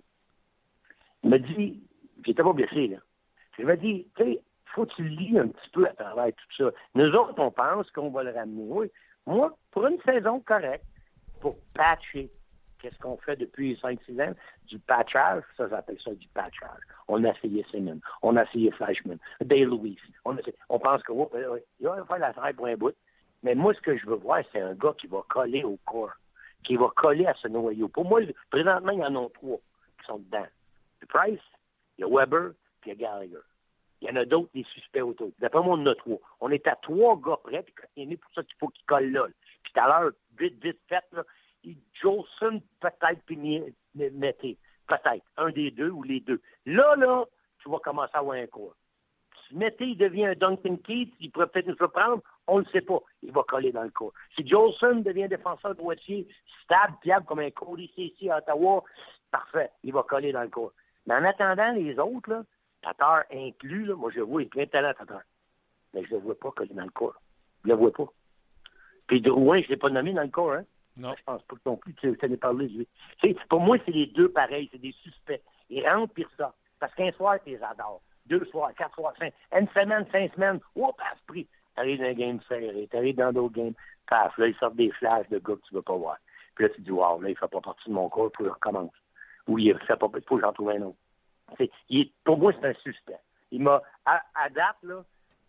Il m'a dit, il n'était pas blessé, là. Je me dis, tu sais, faut que tu lis un petit peu à travers tout ça. Nous autres, on pense qu'on va le ramener. Moi, pour une saison correcte, pour patcher, qu'est-ce qu'on fait depuis 5-6 ans? Du patchage, ça, j'appelle ça du patchage. On a essayé Simon, on a essayé Flashman, Day Louis. On, pense que, oui, il va faire la traite pour un bout. Mais moi, ce que je veux voir, c'est un gars qui va coller au corps, qui va coller à ce noyau. Pour moi, présentement, il y en a trois qui sont dedans. Le Price, il y a Weber, puis il y a Gallagher. Il y en a d'autres, des suspects autour. D'après moi, on en a trois. On est à trois gars près, puis il pour ça qu'il faut qu'il colle là. Puis tout à l'heure, vite, vite fait, là, Jolson peut-être puis Mété. Peut-être. Un des deux ou les deux. Là, là, tu vas commencer à avoir un cours. Si Mété devient un Duncan Keith, il pourrait peut-être nous surprendre, on ne le sait pas. Il va coller dans le cours. Si Jolson devient défenseur droitier, stable, fiable comme un Cody ici à Ottawa, parfait. Il va coller dans le cours. Mais en attendant, les autres, là, Tatar inclus, là, moi je vois, il est plein de talent, Tatar. Mais je ne le vois pas coller dans le cours. Je ne le vois pas. Puis Drouin, je ne l'ai pas nommé dans le corps, hein? Non. Je pense pas que non plus, tu t'en parlé de lui. pour moi, c'est les deux pareils, c'est des suspects. Ils rentrent pire ça. Parce qu'un soir, tu les adores. Deux soirs, quatre soirs, cinq. Une semaine, cinq semaines, oups, à ce prix. T'arrives dans un game serré, t'arrives dans d'autres games, paf, là, ils sortent des flashs de gars que tu veux pas voir. Puis là, tu dis, wow, là, il fait pas partie de mon corps, il recommence. Ou il fait pas, il faut que j'en trouve un autre. pour moi, c'est un suspect. Il m'a, à, date, là,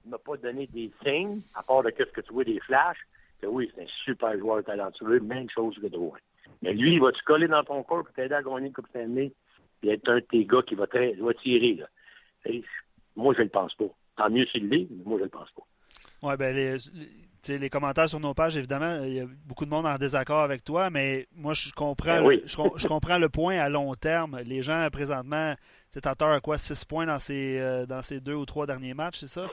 il m'a pas donné des signes, à part de qu'est-ce que tu vois des flashs, que oui, c'est un super joueur talentueux, même chose que Drouin. Mais lui, il va-tu coller dans ton corps pour t'aider à gagner le Coupe Stanley? Il être un de tes gars qui va, va tirer, là. moi, je ne le pense pas. Tant mieux s'il l'est, mais moi, je ne le pense pas. Oui, ben les, les, commentaires sur nos pages, évidemment, il y a beaucoup de monde en désaccord avec toi, mais moi, je comprends, ben je, comprends le point à long terme. Les gens, présentement, Tatar a quoi? 6 points dans ses, euh, dans ses deux ou trois derniers matchs, c'est ça?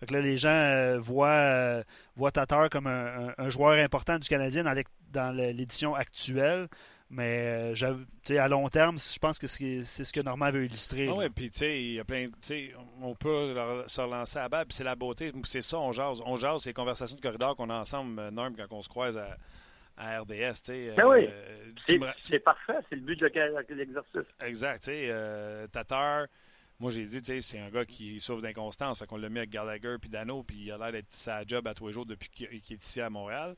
Fait que là, les gens euh, voient, euh, voient Tatar comme un, un, joueur important du Canadien dans l'édition actuelle. Mais euh, à long terme, je pense que c'est ce que Normand veut illustrer. Ah oui, puis tu sais, il y a plein. On peut se relancer à bas, puis c'est la beauté. C'est ça, on jase. On jase, c'est les conversations de corridor qu'on a ensemble, euh, Norm, quand on se croise à, à RDS. Ben oui. Euh, c'est parfait, c'est le but de l'exercice. Exact. Tu sais, Tatar. Moi, j'ai dit, tu sais, c'est un gars qui souffre d'inconstance. Fait qu'on l'a mis avec Gallagher puis Dano, puis il a l'air d'être sa job à tous les jours depuis qu'il est ici à Montréal.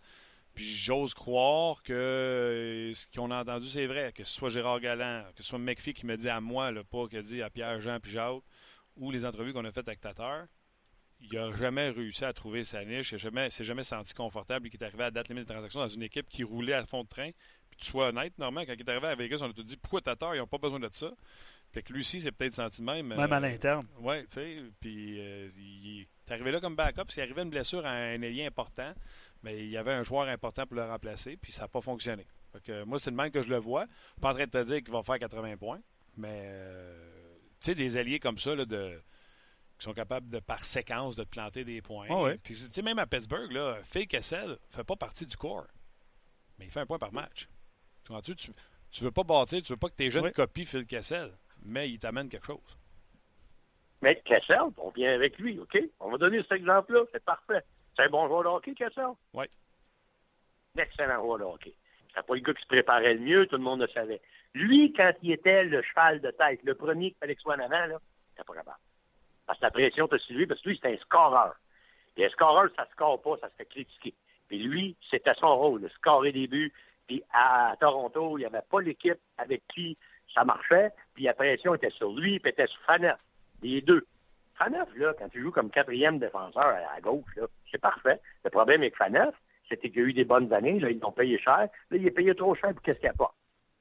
Puis j'ose croire que euh, ce qu'on a entendu, c'est vrai. Que ce soit Gérard Galland, que ce soit McPhee qui me dit à moi, là, pas que dit à Pierre, Jean puis Jacques, ou les entrevues qu'on a faites avec Tatar, il n'a jamais réussi à trouver sa niche. Il ne s'est jamais senti confortable et qu'il est arrivé à date limite de transaction dans une équipe qui roulait à fond de train. Puis tu sois honnête, normalement, quand il est arrivé à Vegas, on a tout dit pourquoi Tatar, ils n'ont pas besoin de ça? Fait que lui aussi, c'est peut-être senti même. Même à euh, l'interne. Oui, tu sais. Puis euh, il est arrivé là comme backup. S'il arrivait une blessure à un ailier important, mais il y avait un joueur important pour le remplacer, puis ça n'a pas fonctionné. moi, c'est le même que je le vois. Je suis pas en train de te dire qu'il va faire 80 points, mais euh, tu sais, des alliés comme ça, de, qui sont capables de, par séquence, de planter des points. Ah puis, tu sais, même à Pittsburgh, là, Phil Kessel ne fait pas partie du corps, mais il fait un point par match. Tu, tu, tu veux pas bâtir, tu veux pas que tes jeunes copient Phil Kessel, mais il t'amène quelque chose. Mais Kessel, on vient avec lui, OK? On va donner cet exemple-là, c'est parfait. C'est un bon joueur de hockey, Kessel? Oui. Excellent joueur de hockey. C'est pas le gars qui se préparait le mieux, tout le monde le savait. Lui, quand il était le cheval de tête, le premier qu'il fallait que soit en avant, là, c'était pas capable. Parce que la pression t'a suivi, parce que lui, c'était un scoreur. Et un scoreur, ça ne score pas, ça se fait critiquer. Puis lui, c'était son rôle, de scorer des buts. Puis à Toronto, il n'y avait pas l'équipe avec qui ça marchait, puis la pression était sur lui, puis était sur Faneuf. Les deux. Faneuf, là, quand tu joues comme quatrième défenseur à, gauche, là, c'est parfait. Le problème avec Faneuf, c'était qu'il y a eu des bonnes années, là, ils l'ont payé cher. Là, il est payé trop cher pour qu'est-ce qu'il n'y a pas.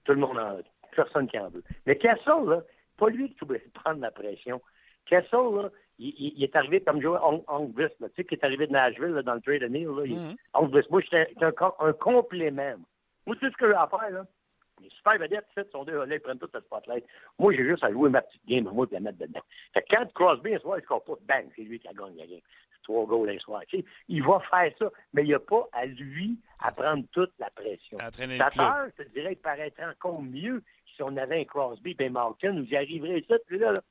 Tout le monde en Personne qui en veut. Mais Kessel, là, pas lui qui pouvait prendre la pression. Kessel, là, il, est arrivé comme joueur Ongvis, tu sais, qui est arrivé de Nashville, là, dans le trade de Neil, là. Mm-hmm. moi, j'étais un, un, complément. Moi, tu sais ce que j'ai à faire, là? Les super vedettes, fait, sont deux ils prennent tout le spotlight. Moi, j'ai juste à jouer ma petite game, moi, puis la mettre dedans. Fait que quand Crosby, un soir, il score pas, bang, c'est lui qui a gagné la game. Trois goals un soir. Tu sais, il va faire ça, mais il n'y a pas à lui à prendre toute la pression. Peur, je te dirais, il paraîtrait encore mieux si on avait un Crosby et un Malkin, où j'y arriverait ça, puis là, là,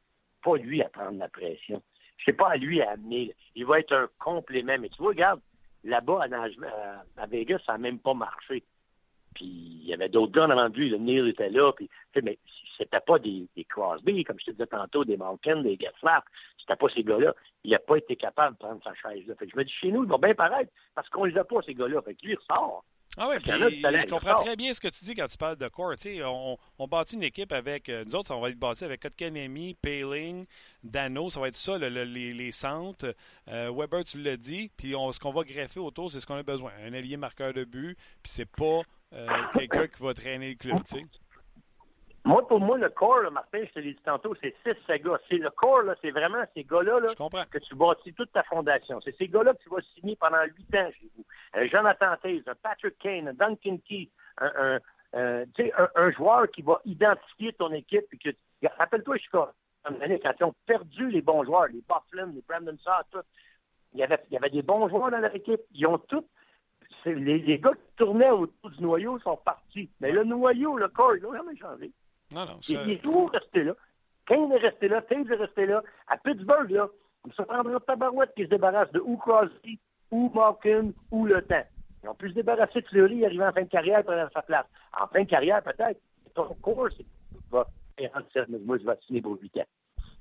pas lui à prendre la pression. C'est pas à lui à amener. Il va être un complément. Mais tu vois, regarde, là-bas, à, à Vegas, ça n'a même pas marché. Puis il y avait d'autres gars avant lui. Le Neil était là. Puis, mais c'était pas des, des, Crosby, comme je te disais tantôt, des Malkin, des Getzlaff. C'était pas ces gars-là. Il n'a pas été capable de prendre sa chaise là. Fait que je me dis, chez nous, il va bien paraître parce qu'on les a pas, ces gars-là. Fait que lui, il ressort. Ah oui, puis je comprends très bien ce que tu dis quand tu parles de corps. On, on bâtit une équipe avec, euh, nous autres, on va être bâti avec Kotkanemi, Paling, Dano, ça va être ça, les, les, centres. Euh, Weber, tu l'as dit, puis ce qu'on va greffer autour, c'est ce qu'on a besoin. Un allié marqueur de but, puis c'est pas euh, quelqu'un qui va traîner le club, tu sais. Moi, pour moi, le corps, là, Martin, je te l'ai dit tantôt, c'est six ces gars. C'est le corps, là, c'est vraiment ces gars-là là, que tu bâtis toute ta fondation. C'est ces gars-là que tu vas signer pendant huit ans chez vous. Un Jonathan Taze, un Patrick Kane, un Duncan Key, un, un, un, joueur qui va identifier ton équipe. Puis que, rappelle-toi, Chicago, quand ils ont perdu les bons joueurs, les Bufflin, les Brandon Saw, tout. Il y, avait, il y avait des bons joueurs dans leur équipe. Ils ont tous les, les gars qui tournaient autour du noyau sont partis. Mais le noyau, le corps, ils n'ont jamais changé. Non, non. Il, ça- il est toujours resté là. Kane est resté là, Taves est resté là. À Pittsburgh, là, ça prendra tabarouette qui se débarrasse de ou Crosby, ou Malkin, ou Le Temps. Ils ont pu se débarrasser de Fleury arrivant en fin de carrière prendre sa place. En fin de carrière, peut-être, ton cours, c'est va 47, mais moi, je vais signer pour 8 ans.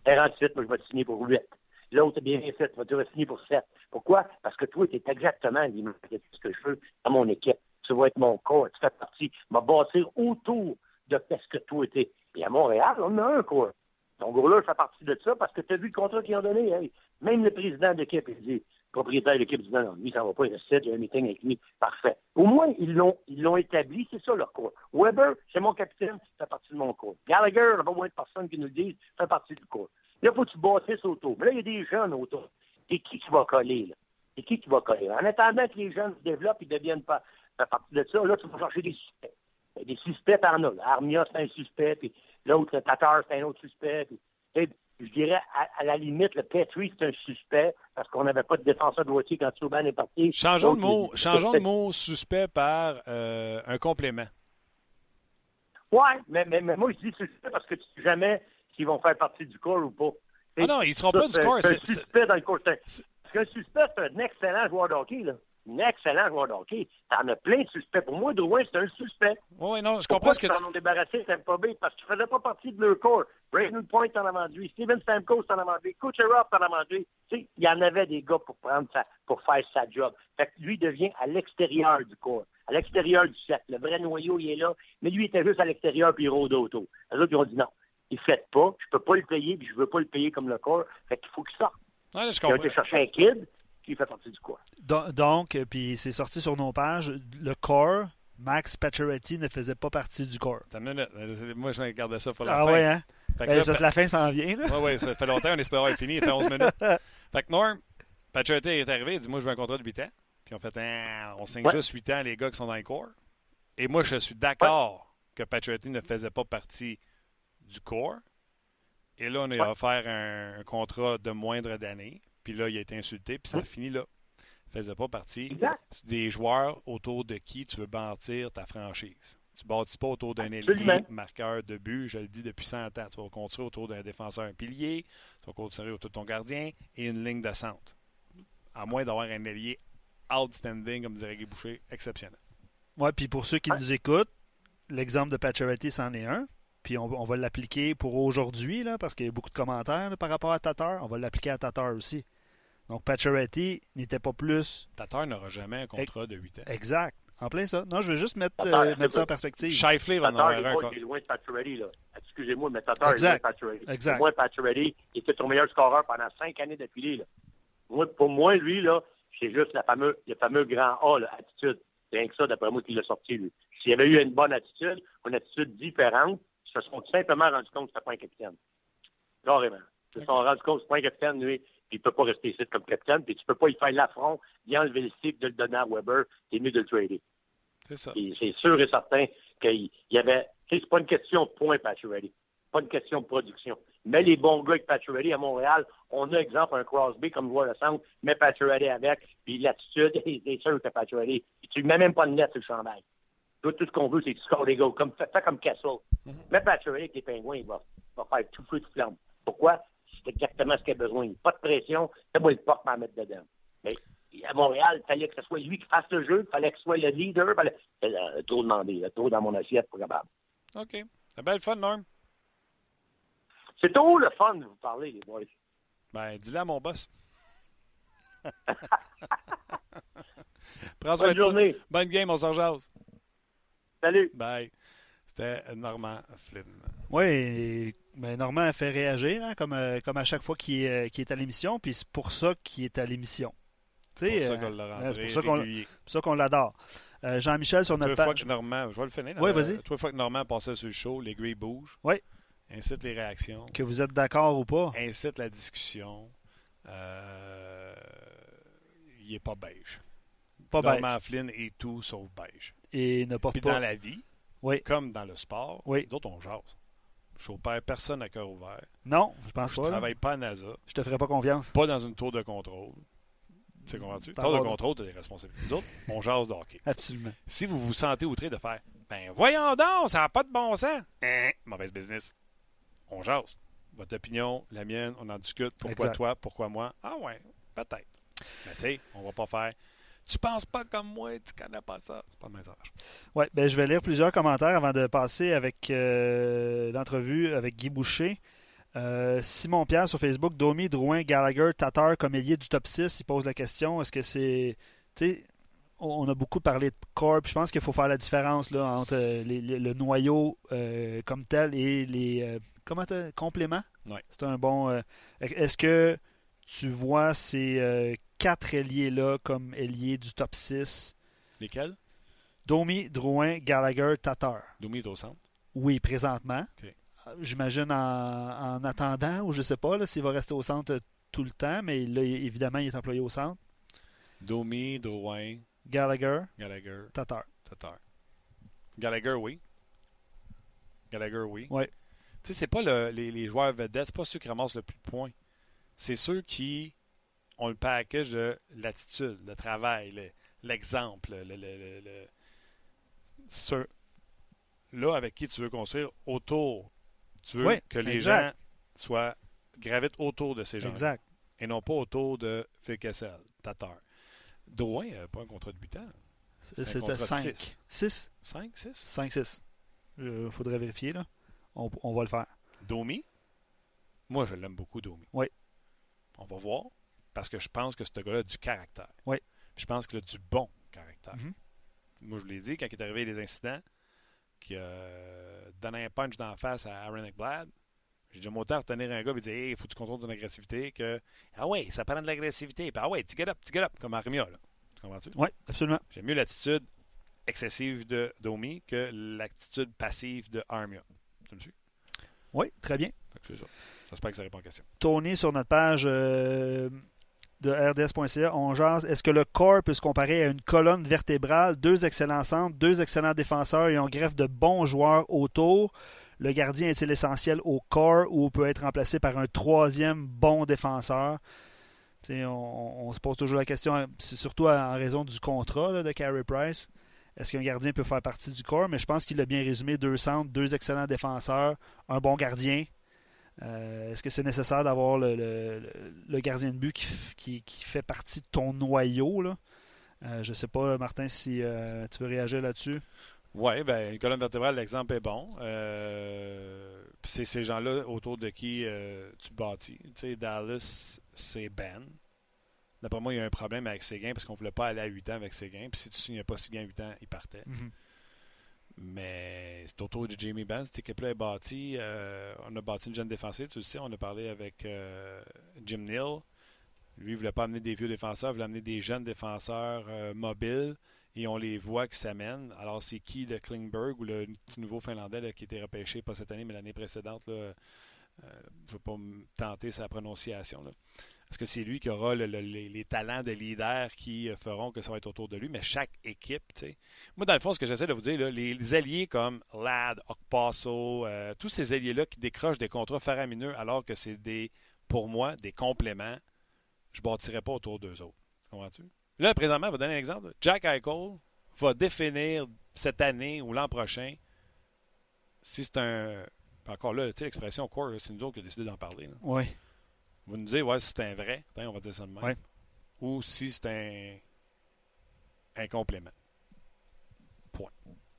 48, moi, je vais signer pour 8. L'autre est bien fait, tu vas te signer pour 7. Pourquoi? Parce que toi, tu es exactement l'image de ce que je veux à mon équipe. Tu vas être mon corps, tu fais partie, m'a bâtir autour de ce que toi étais. Et à Montréal, on a un corps. Ton gros-là fait partie de ça parce que tu as vu le contrat qu'ils ont donné. Hey, même le président d'équipe, il dit, propriétaire de l'équipe, dit non, lui, ça va pas, il il y a un meeting avec lui. Parfait. Au moins, ils l'ont, ils l'ont établi, c'est ça leur corps. Weber, c'est mon capitaine, ça fait partie de mon corps. Gallagher, il n'y a pas moins de personnes qui nous le disent, ça fait partie du corps. Là, il faut que tu bâtisses autour. Mais là, il y a des jeunes autour. C'est qui qui va coller, là? C'est qui qui va coller? En attendant que les jeunes se développent et deviennent pas, fait partie de ça, là, tu vas chercher des suspects. Des suspects, t'en as. là. Armia, c'est un suspect, puis l'autre, Tatar, c'est un autre suspect. puis, je dirais, à, à la limite, le Petrie, c'est un suspect, parce qu'on n'avait pas de défenseur droitier quand Souban est parti. Changeons de mot, changeons de mot suspect par euh, un complément. Ouais, mais, mais, mais moi, je dis suspect parce que tu sais jamais s'ils vont faire partie du corps ou pas. Ah non, ils seront Ça, pas du corps. C'est un suspect dans le corps. Parce qu'un suspect, c'est un excellent joueur de hockey, là. Un excellent joueur de hockey. T'en as plein de suspects. Pour moi, Drouin, c'est un suspect. Oui, non, je Pourquoi comprends ce que ils tu... s'en ont débarrassé, pas bien, parce qu'il faisait pas partie de leur corps. Braden Point en a vendu, Steven Stamkos en a vendu, Kucherov en a vendu. Tu sais, il y en avait des gars pour prendre sa, pour faire sa job. Fait que lui devient à l'extérieur du corps, à l'extérieur du cercle. Le vrai noyau, il est là, mais lui, il était juste à l'extérieur puis il rôde autour. Les autres, ils ont dit non. Il fait pas, je peux pas le payer, puis je veux pas le payer comme le corps. Fait qu'il faut qu'il sorte. Ouais, je Ils ont comprends. été chercher un kid qui fait partie du corps. Do- Donc, euh, puis c'est sorti sur nos pages, le corps, Max Pacioretty ne faisait pas partie du corps. Attends une minute. Moi, je regardais ça pour la Ah fin. ouais, hein? Fait que Ben, là, c'est parce que la fin s'en vient, là. Oui, oui, ça fait longtemps, on espère avoir fini, il fait 11 minutes. Fait que Norm, Pacioretty est arrivé, il dit Moi, je veux un contrat de 8 ans. Puis on fait Ah, On signe Ouais. juste 8 ans, les gars qui sont dans les corps. Et moi, je suis d'accord que Pacioretty ne faisait pas partie du corps. Et là, on a Ouais. offert un, un contrat de moindre d'années. Puis là, il a été insulté, puis ça a Oui. fini là. Il faisait pas partie Exact. des joueurs autour de qui tu veux bâtir ta franchise. Tu ne bâtis pas autour d'un ailier marqueur de but, je le dis depuis 100 ans. Tu vas construire autour d'un défenseur, un pilier, tu vas construire autour de ton gardien et une ligne de centre. À moins d'avoir un ailier outstanding, comme dirait Guy Boucher, exceptionnel. Ouais, puis pour ceux qui Ouais. nous écoutent, l'exemple de Pacioretty, c'en est un. Puis on, on va l'appliquer pour aujourd'hui, là, parce qu'il y a beaucoup de commentaires là, par rapport à Tatar. On va l'appliquer à Tatar aussi. Donc Pacioretty n'était pas plus Tatar n'aura jamais un contrat de 8 ans. exact. En plein ça. Non, je veux juste mettre, Tatar, euh, mettre ça en perspective. Shifley va en Tatar, avoir un. il est loin de Pacioretty, là. Excusez-moi, mais Tatar Exact. est loin de Pacioretty. Exact. Pour moi, Pacioretty il était ton meilleur scoreur pendant cinq années d'affilée, là. Moi, pour moi, lui, là, c'est juste la fameux, le fameux grand A, là, attitude. C'est rien que ça, d'après moi, qu'il l'a sorti, lui. S'il avait eu une bonne attitude, une attitude différente, ils se sont tout simplement rendu compte que c'était pas un capitaine. Carrément. Ils se sont rendus compte que c'est pas un capitaine, lui, puis il peut pas rester ici comme capitaine, puis tu peux pas y faire l'affront, d'y enlever le cycle, de le donner à Weber, t'es mieux de le trader. C'est ça. C'est sûr et certain qu'il y avait. C'est pas une question de points, Pacioretty. Pas une question de production. Mais les bons gars avec Pacioretty à Montréal, on a exemple un Crosby comme joueur de centre, mais Pacioretty avec, puis l'attitude, c'est sûr que Pacioretty. Tu mets même pas de net sur le chandail. Tout, tout ce qu'on veut, c'est que tu scores des gars, comme, fais, comme Castle. Mais Pacioretty avec les pingouins, il va, va faire tout feu, tout flamme. Pourquoi? C'est exactement ce qu'il a besoin. Pas de pression, c'est moi le porte à mettre dedans. Mais à Montréal, il fallait que ce soit lui qui fasse le jeu, il fallait que ce soit le leader. Fallait... Euh, trop demandé, là, trop dans mon assiette pour capable. OK. C'est bien le fun, Norm. C'est trop le fun de vous parler, les boys. Ben, dis-le à mon boss. Prends soin Bonne journée. Bonne game, on s'en jase. Salut. Bye. C'était Normand Flynn. Oui, mais Normand a fait réagir, hein, comme, euh, comme à chaque fois qu'il est, euh, est à l'émission, puis c'est pour ça qu'il est à l'émission. Tu C'est pour ça euh, qu'on l'a euh, rentré c'est pour ça qu'on- l'adore. Euh, Jean-Michel sur notre page. que Normand, je vais le finir. Oui, vas-y. Toi, fois que Normand passait sur le show, les grilles bougent. Oui. Incite les réactions. Que vous êtes d'accord ou pas? Incite la discussion. Euh, il est pas beige. Pas beige. Norman Flynn est tout sauf beige. Et ne porte Puis pas. dans la vie, Oui. comme dans le sport, Oui. d'autres on jase. Je opère personne à cœur ouvert. Non, je pense Je pas. là. travaille pas à NASA, Je te ferai pas confiance. pas dans une tour de contrôle. Tu sais, comprends-tu? T'as Tour de contrôle, tu as des responsabilités. Nous autres, on jase de hockey. Absolument. Si vous vous sentez outré de faire Ben voyons donc, ça n'a pas de bon sens. Hein, mauvaise business. On jase. Votre opinion, la mienne, on en discute. Pourquoi Exact. toi, pourquoi moi? Ah ouais, peut-être. Mais tu sais, on va pas faire Tu penses pas comme moi, tu connais pas ça. C'est pas le message. Ouais, ben, je vais lire plusieurs commentaires avant de passer avec euh, l'entrevue avec Guy Boucher. Euh, Simon Pierre sur Facebook, Domi, Drouin, Gallagher, Tatar comme ailier du top 6. Il pose la question est-ce que c'est. Tu sais, on a beaucoup parlé de corps. puis Je pense qu'il faut faire la différence là, entre euh, les- les- le noyau euh, comme tel et les comment compléments. Ouais. C'est un bon. Est-ce que tu vois ces quatre ailiers-là comme ailiers du top 6 Lesquels? Domi, Drouin, Gallagher, Tatar. Domi est au centre. Oui, présentement. Euh, J'imagine en, en attendant, ou je sais pas là, s'il va rester au centre tout le temps, mais là, évidemment, il est employé au centre. Domi, Drouin, Gallagher, Gallagher, Tatar. Tatar. Gallagher, oui. Gallagher, oui. Ouais. Tu sais, c'est pas le- les, les joueurs vedettes, c'est pas ceux qui ramassent le plus de points. C'est ceux qui ont le package de l'attitude, le travail, le- l'exemple, le, le- le- le- ceux là avec qui tu veux construire autour. Tu veux Oui, que les exact. gens soient gravitent autour de ces gens Exact. et non pas autour de Phil Kessel, Tatar. Drouin n'a pas un contrat de 8 ans. C'est un C'était contrat de 5. six. 6 5, 6. 5, 6. Il faudrait vérifier, là. On, on va le faire. Domi, moi je l'aime beaucoup, Domi. Oui. On va voir, parce que je pense que ce gars-là a du caractère. Oui. Puis Je pense qu'il a du bon caractère. Mhm. Moi je l'ai dit, quand il est arrivé les incidents, qu'il a donné un punch d'en face à Aaron Ekblad, j'ai dit, autant retenir un gars et dire, il faut que tu contrôles ton agressivité, que, ah ouais, ça prend de l'agressivité, puis ah ouais, tu get up, tu get up, comme Armia, là. Tu comprends-tu? Oui, absolument. J'aime mieux l'attitude excessive de Domi que l'attitude passive de Armia. Tu me suis? Oui, très bien. J'espère que ça répond à la question. Tony, sur notre page euh, de rds.ca, on jase. Est-ce que le corps peut se comparer à une colonne vertébrale? Deux excellents centres, deux excellents défenseurs et on greffe de bons joueurs autour. Le gardien est-il essentiel au corps ou peut être remplacé par un troisième bon défenseur? On, se pose toujours la question, surtout en raison du contrat de Carey Price. Est-ce qu'un gardien peut faire partie du corps? Mais je pense qu'il a bien résumé deux centres, deux excellents défenseurs, un bon gardien. Euh, Est-ce que c'est nécessaire d'avoir le, le- le- gardien de but qui, qui- qui fait partie de ton noyau? Là? Euh, je ne sais pas, Martin, si euh, tu veux réagir là-dessus. Oui, ben, une colonne vertébrale, l'exemple est bon. C'est ces gens-là autour de qui tu bâtis. Tu sais, Dallas, c'est Ben. D'après moi, il y a un problème avec Séguin parce qu'on ne voulait pas aller à 8 ans avec Séguin. Puis si tu signais pas Séguin à 8 ans, il partait. Mais c'est autour de Jamie Benn. Cette équipe-là est bâtie. euh, on a bâti une jeune défensive, tu sais. On a parlé avec euh, Jim Neal. Lui, il ne voulait pas amener des vieux défenseurs, il voulait amener des jeunes défenseurs euh, mobiles. Et on les voit qui s'amènent. Alors, c'est qui de Klingberg ou le nouveau Finlandais qui a été repêché, pas cette année, mais l'année précédente. Là, euh, je ne vais pas me tenter sa prononciation. là. Est-ce que c'est lui qui aura le- le- les, talents de leader qui euh, feront que ça va être autour de lui? Mais chaque équipe, tu sais. Moi, dans le fond, ce que j'essaie de vous dire, là, les, alliés comme Ladd, Okpaso, euh, tous ces alliés-là qui décrochent des contrats faramineux alors que c'est des, pour moi, des compléments, je ne bâtirais pas autour d'eux autres. Comprends-tu? Là, présentement, je vais donner un exemple. Jack Eichel va définir cette année ou l'an prochain si c'est un. Encore là, tu sais, l'expression core, c'est nous autres qui avons décidé d'en parler. là. Oui. Vous nous dire, ouais, si c'est un vrai, on va dire ça de même. Ou si c'est un, un complément.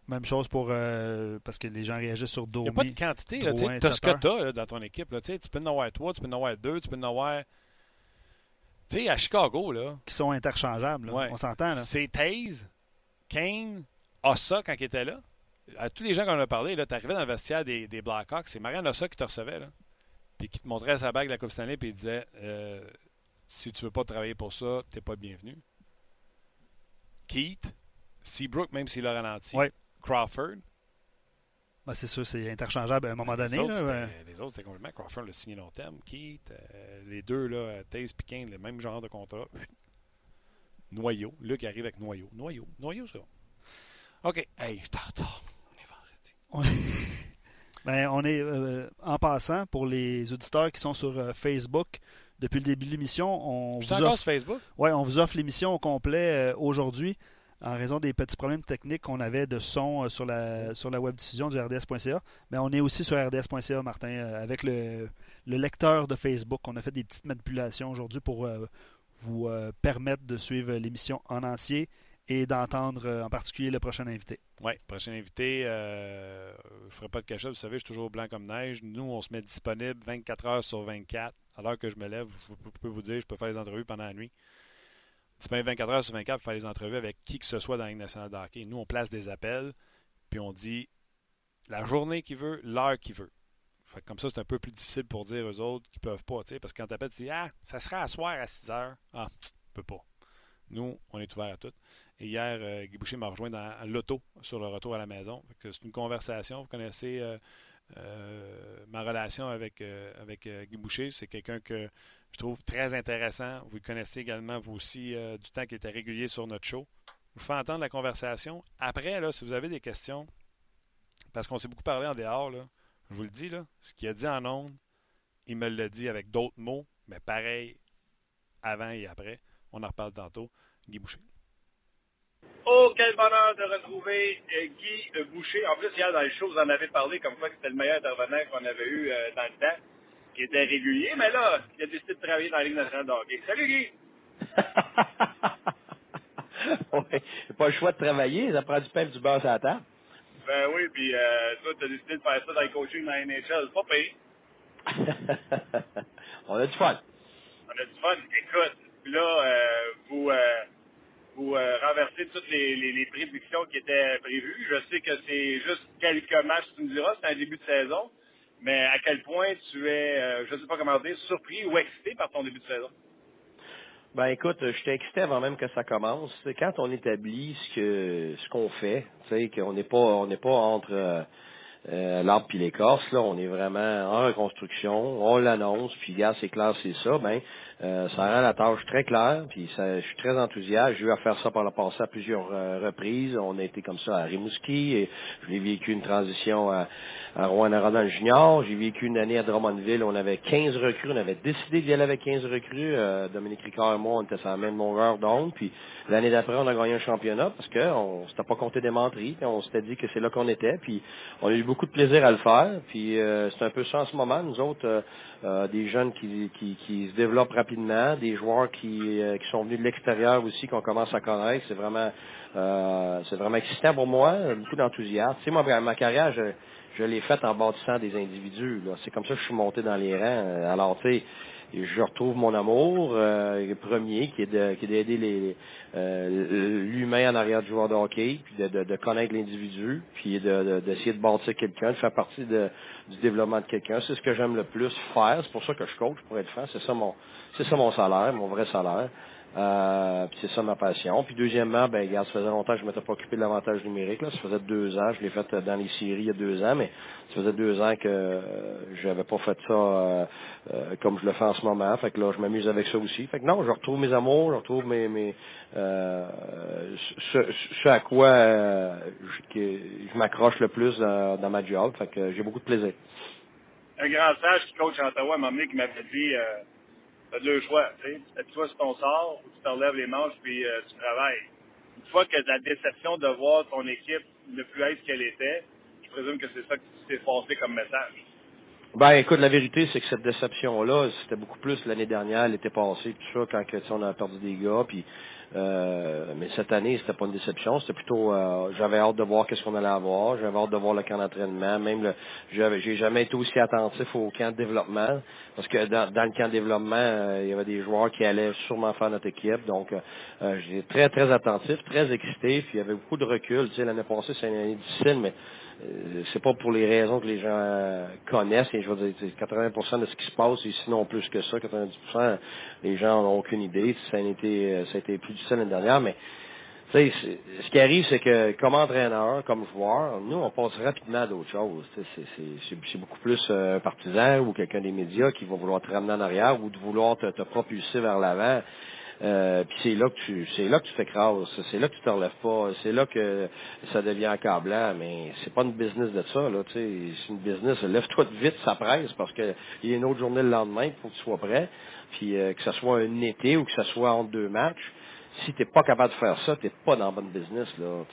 Même chose pour. euh, parce que les gens réagissent sur Il Domi. n'y a pas de quantité. tu as ce que tu as dans ton équipe. Là, tu peux en avoir trois, tu peux en avoir deux, tu peux en avoir. Tu sais, à Chicago, là, qui sont interchangeables. là. Ouais. On s'entend. là. c'est Taze, Kane, Ossa quand il était là. À tous les gens qu'on a parlé, tu arrivais dans le vestiaire des, des Blackhawks, c'est Marianne Ossa qui te recevait. Là, puis qui te montrait sa bague de la Coupe Stanley, puis il disait euh, Si tu veux pas travailler pour ça, t'es pas le bienvenu. Keith, Seabrook, même s'il a ralenti. Ouais. Crawford. Ben, c'est sûr, c'est interchangeable à un moment les donné. Autres, là, les autres, c'était complètement. Crawford l'a signé long terme. Keith, euh, les deux, là, Taze Kane, le même genre de contrat. Noyau. Luc arrive avec Noyau. Noyau. Noyau, c'est bon. OK. Hey, je retard. On. Ben, on est euh, en passant pour les auditeurs qui sont sur euh, Facebook depuis le début de l'émission. On, vous offre- sur Facebook? ouais, on vous offre l'émission au complet euh, aujourd'hui en raison des petits problèmes techniques qu'on avait de son sur la sur la web diffusion du RDS.ca. Mais on est aussi sur RDS.ca, Martin, avec le, le lecteur de Facebook. On a fait des petites manipulations aujourd'hui pour vous permettre de suivre l'émission en entier et d'entendre euh, en particulier le prochain invité. Oui, prochain invité. euh, je ne ferai pas de cachet, vous savez, je suis toujours blanc comme neige. Nous, on se met disponible 24 heures sur 24. À l'heure que je me lève, je peux- peux vous dire, je peux faire les entrevues pendant la nuit. Disponible 24 heures sur 24 pour faire les entrevues avec qui que ce soit dans la Ligue nationale de. Nous, on place des appels, puis on dit la journée qu'il veut, l'heure qu'il veut. Fait comme ça, c'est un peu plus difficile pour dire aux autres qu'ils peuvent pas, parce que quand tu appelles, tu dis Ah, ça sera à soir à 6 heures. Ah, peut pas. Nous, on est ouvert à tout. Et hier, euh, Guy Boucher m'a rejoint dans l'auto sur le retour à la maison. C'est une conversation. Vous connaissez euh, euh, ma relation avec, avec Guy Boucher. C'est quelqu'un que je trouve très intéressant. Vous le connaissez également, vous aussi, du temps qui était régulier sur notre show. Je vous fais entendre la conversation. Après, si vous avez des questions, parce qu'on s'est beaucoup parlé en dehors, je vous le dis, ce qu'il a dit en ondes, il me l'a dit avec d'autres mots, mais pareil, avant et après. On en reparle tantôt. Guy Boucher. Oh, quel bonheur de retrouver euh, Guy Boucher. En plus, hier, dans le show, vous en avez parlé comme quoi c'était le meilleur intervenant qu'on avait eu euh, dans le temps, qui était régulier. Mais là, il a décidé de travailler dans la Ligue nationale de hockey. Salut, Guy! ouais, j'ai pas le choix de travailler, ça prend du pain et du beurre sur la table. Ben oui, puis euh, toi, t'as décidé de faire ça dans le coaching dans la NHL. Pas pire. On a du fun. On a du fun. Écoute, là, euh, vous, euh, vous euh, renversez toutes les, les, prédictions qui étaient prévues. Je sais que c'est juste quelques matchs, tu me diras, c'est un début de saison. Mais à quel point tu es, euh, je sais pas comment dire, surpris ou excité par ton début de saison? Ben écoute, j'étais excité avant même que ça commence. Quand on établit ce que ce qu'on fait, tu sais, qu'on n'est pas on n'est pas entre euh, l'arbre puis l'écorce, là, on est vraiment en reconstruction, on l'annonce, puis gars, c'est clair, c'est ça, ben euh, ça rend la tâche très claire, puis ça, je suis très enthousiaste. J'ai eu à faire ça par le passé à plusieurs euh, reprises. On a été comme ça à Rimouski, et j'ai vécu une transition à, à Rouen-Noranda Junior. J'ai vécu une année à Drummondville. On avait 15 recrues. On avait décidé d'y aller avec 15 recrues. Euh, Dominique Ricard et moi, on était sur la même longueur d'onde. Puis l'année d'après, on a gagné un championnat parce qu'on s'était pas compté des menteries. Puis on s'était dit que c'est là qu'on était. Puis on a eu beaucoup de plaisir à le faire. Puis euh, c'est un peu ça en ce moment. Nous autres, euh, euh, des jeunes qui, qui, qui se développent rapidement, des joueurs qui, euh, qui sont venus de l'extérieur aussi, qu'on commence à connaître. C'est vraiment euh, c'est vraiment excitant pour moi, beaucoup d'enthousiasme. Tu moi, ma carrière, je l'ai faite en bâtissant des individus. C'est comme ça que je suis monté dans les rangs. Alors, tu sais, je retrouve mon amour euh, premier, qui est de qui est d'aider euh, l'humain en arrière du joueur de hockey, puis de, de, de connaître l'individu, puis de- d'essayer de bâtir quelqu'un, de faire partie de, du développement de quelqu'un. C'est ce que j'aime le plus faire. C'est pour ça que je coach, pour être franc. C'est ça mon c'est ça mon salaire, mon vrai salaire. Euh, c'est ça ma passion. Puis deuxièmement, ben regarde, ça faisait longtemps que je m'étais pas occupé de l'avantage numérique. Là. Ça faisait deux ans. Je l'ai fait euh, dans les séries il y a deux ans, mais ça faisait deux ans que euh, j'avais pas fait ça euh, euh, comme je le fais en ce moment. Fait que là, je m'amuse avec ça aussi. Fait que non, je retrouve mes amours, je retrouve mes, mes ce, ce à quoi je, m'accroche le plus dans, ma job. Fait que j'ai beaucoup de plaisir. Un grand sage qui coach en Ottawa m'a qui m'avait dit T'as deux choix, tu sais. Appuie-toi sur ton sort ou tu te relèves les manches puis euh, tu travailles. Une fois que la déception de voir ton équipe ne plus être ce qu'elle était, je présume que c'est ça qui s'est passé comme message. Ben écoute, la vérité, c'est que cette déception-là, c'était beaucoup plus l'année dernière, l'été passé, tout ça, quand que, tu on a perdu des gars, puis euh, mais cette année, c'était pas une déception, c'était plutôt euh, j'avais hâte de voir qu'est-ce qu'on allait avoir, j'avais hâte de voir le camp d'entraînement, même le j'ai jamais été aussi attentif au camp de développement, parce que dans, dans le camp de développement, euh, il y avait des joueurs qui allaient sûrement faire notre équipe, donc euh, j'étais très, très attentif, très excité, puis il y avait beaucoup de recul, l'année passée, c'est une année difficile, mais c'est pas pour les raisons que les gens euh, connaissent. Et je veux dire, c'est 80% de ce qui se passe, et sinon plus que ça, 90%, les gens n'ont aucune idée. Ça a été, euh, ça a été plus l'année dernière, mais tu sais, ce qui arrive, c'est que comme entraîneur, comme joueur, nous, on passe rapidement à d'autres choses. C'est beaucoup plus un partisan ou quelqu'un des médias qui va vouloir te ramener en arrière ou de vouloir te propulser vers l'avant. Euh, puis c'est là que tu c'est là que tu t'écrases, c'est là que tu te relèves pas, c'est là que ça devient accablant, mais c'est pas une business de ça, là, tu sais, c'est une business, lève-toi vite, ça presse, parce que il y a une autre journée le lendemain, il faut que tu sois prêt, puis euh, que ce soit un été ou que ce soit entre deux matchs, si tu n'es pas capable de faire ça, tu n'es pas dans le bon business. Là.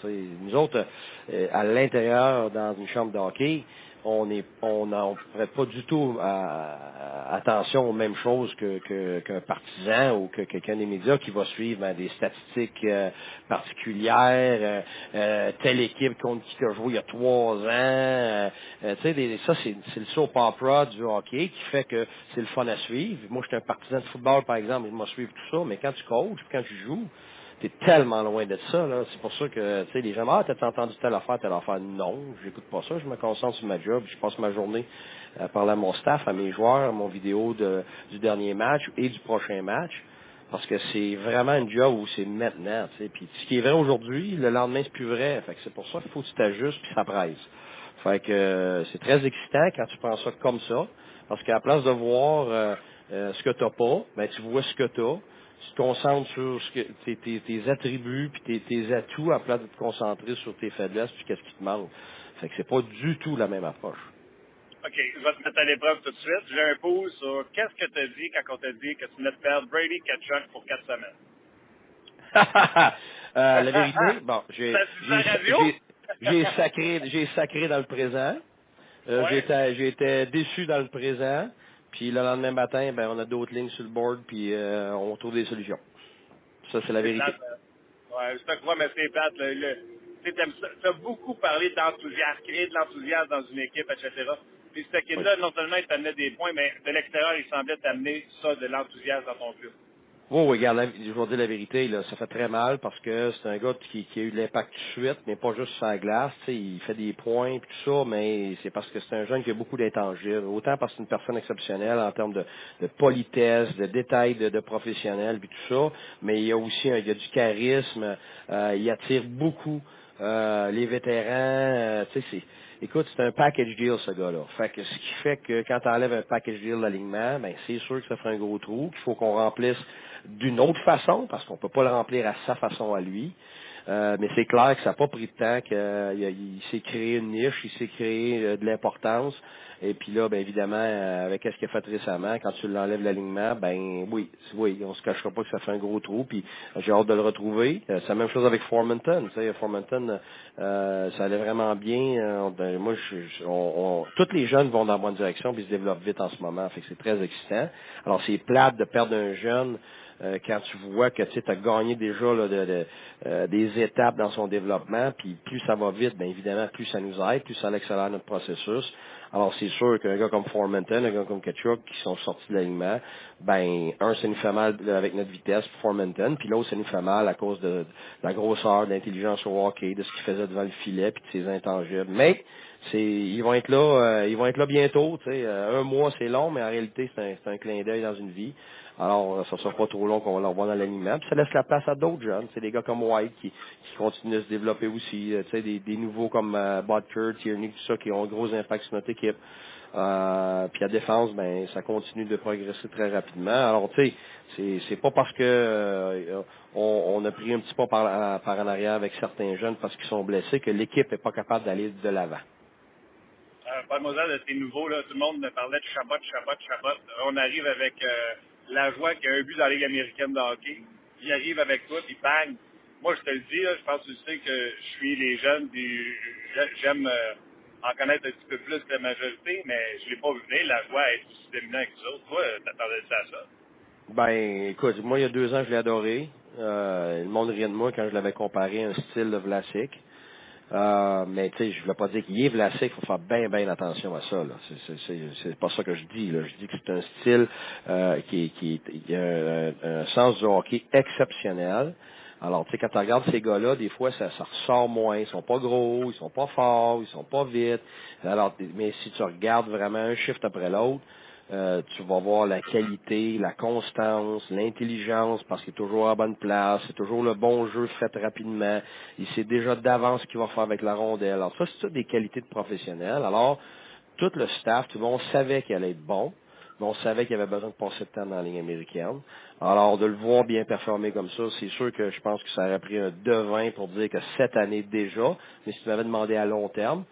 nous autres, euh, à l'intérieur, dans une chambre de hockey, on est on n'en prête pas du tout attention aux mêmes choses que qu'un partisan ou que quelqu'un des médias qui va suivre ben, des statistiques euh, particulières, euh, euh, telle équipe contre qui a joué il y a trois ans. tu sais, ça c'est le soap opera du hockey qui fait que c'est le fun à suivre. Moi, je suis un partisan de football, par exemple, je vais suivre tout ça, mais quand tu coaches, quand tu joues, T'es tellement loin de ça, là. C'est pour ça que, tu sais, les gens, ah, t'as entendu telle affaire, telle affaire? Non, j'écoute pas ça. Je me concentre sur ma job. Je passe ma journée à parler à mon staff, à mes joueurs, à mon vidéo de, du dernier match et du prochain match. Parce que c'est vraiment une job où c'est maintenant, tu sais. Puis ce qui est vrai aujourd'hui, le lendemain, c'est plus vrai. Fait que c'est pour ça qu'il faut que tu t'ajustes puis ça presse. Fait que euh, c'est très excitant quand tu prends ça comme ça. Parce qu'à la place de voir euh, euh, ce que tu n'as pas, ben tu vois ce que tu as tu te concentres sur ce que, tes, tes, tes, attributs puis tes, tes, atouts à place de te concentrer sur tes faiblesses puis qu'est-ce qui te manque. Fait que c'est pas du tout la même approche. OK, je vais te mettre à l'épreuve tout de suite. J'ai un pouce sur qu'est-ce que tu as dit quand on t'a dit que tu venais de perdre Brady Ketchuk pour quatre semaines? euh, la vérité, bon, j'ai j'ai sacré j'ai sacré dans le présent. Euh, ouais. J'ai été déçu dans le présent. Puis le lendemain matin, ben, on a d'autres lignes sur le board, puis euh, on trouve des solutions. Ça, c'est la vérité. Euh, ouais, je te crois, mais c'est plate. Tu as beaucoup parlé d'enthousiasme, créer de l'enthousiasme dans une équipe, etc. Puis ce kid-là, non seulement il t'amenait des points, mais de l'extérieur, il semblait t'amener ça, de l'enthousiasme dans ton club. Oui, regarde, je vais dire la vérité, là, ça fait très mal parce que c'est un gars qui, qui a eu de l'impact tout de suite, mais pas juste sur la glace. Il fait des points et tout ça, mais c'est parce que c'est un jeune qui a beaucoup d'intangibles. Autant parce que c'est une personne exceptionnelle en termes de, de politesse, de détails de, de professionnel puis tout ça, mais il y a aussi un, il y a du charisme, euh, il attire beaucoup euh, les vétérans. Euh, tu sais, c'est Écoute, c'est un package deal, ce gars-là. Fait que ce qui fait que quand tu enlèves un package deal d'alignement, ben c'est sûr que ça fait un gros trou, qu'il faut qu'on remplisse d'une autre façon, parce qu'on peut pas le remplir à sa façon à lui. Euh, mais c'est clair que ça n'a pas pris de temps, qu'il euh, s'est créé une niche, il s'est créé euh, de l'importance. Et puis là, ben évidemment, avec ce qu'il a fait récemment, quand tu l'enlèves l'alignement, ben oui, oui, on se cachera pas que ça fait un gros trou. Puis j'ai hâte de le retrouver. c'est la même chose avec Formanton. Tu sais, Formanton, ça allait vraiment bien. Ben, moi, je, on, tous les jeunes vont dans la bonne direction puis se développent vite en ce moment. Fait que c'est très excitant. Alors c'est plate de perdre un jeune euh, quand tu vois que tu as gagné déjà euh, des étapes dans son développement, puis plus ça va vite, bien évidemment, plus ça nous aide, plus ça accélère notre processus. Alors c'est sûr qu'un gars comme Formanton, un gars comme Ketchuk, qui sont sortis de l'alignement, ben un, ça nous fait mal avec notre vitesse pour Formanton, puis l'autre, ça nous fait mal à cause de, la grosseur, de l'intelligence au hockey, de ce qu'il faisait devant le filet, puis de ses intangibles. Mais c'est ils vont être là euh, ils vont être là bientôt tu sais un mois c'est long mais en réalité c'est un, un clin d'œil dans une vie alors, ça ne sera pas trop long qu'on va l'envoie dans l'animation. Puis ça laisse la place à d'autres jeunes. C'est des gars comme White qui, qui continuent de se développer aussi. Euh, tu sais, des, nouveaux comme euh, Bodker, Tierney, tout ça, qui ont un gros impact sur notre équipe. Euh, puis à défense, ben ça continue de progresser très rapidement. Alors, tu sais, c'est, pas parce que euh, on, a pris un petit pas par, en arrière avec certains jeunes parce qu'ils sont blessés que l'équipe n'est pas capable d'aller de l'avant. Euh, Parle-moi de tes nouveaux, là. Tout le monde me parlait de Chabot, Chabot, Chabot. On arrive avec euh, la joie qu'il y a un but dans la Ligue américaine de hockey. Il arrive avec toi, puis bang! Moi, je te le dis, je pense que tu sais que je suis les jeunes, puis j'aime euh, en connaître un petit peu plus que la majorité, mais je l'ai pas vu venir, la joie être aussi dominant que les autres. Toi, t'attendais ça à ça? Ben, écoute, moi, il y a deux ans, je l'ai adoré. Euh, le monde riait de moi quand je l'avais comparé à un style de Vlasic. Euh, mais tu sais, je veux pas dire qu'il est Vlasic, il faut faire bien, bien attention à ça. C'est, pas ça que je dis. Là. Je dis que c'est un style euh, qui, qui, qui a un, un, sens du hockey exceptionnel. Alors, tu sais, quand tu regardes ces gars-là, des fois, ça, ça ressort moins. Ils sont pas gros, ils sont pas forts, ils sont pas vite. Alors, mais si tu regardes vraiment un shift après l'autre, Euh, tu vas voir la qualité, la constance, l'intelligence, parce qu'il est toujours à bonne place, c'est toujours le bon jeu fait rapidement. Il sait déjà d'avance ce qu'il va faire avec la rondelle. Alors ça, c'est des qualités de professionnel. Alors, tout le staff, tout le monde savait qu'il allait être bon, mais on savait qu'il avait besoin de passer de temps dans la ligne américaine. Alors, de le voir bien performer comme ça, c'est sûr que je pense que ça aurait pris un devin pour dire que cette année déjà, mais si tu m'avais demandé à long terme,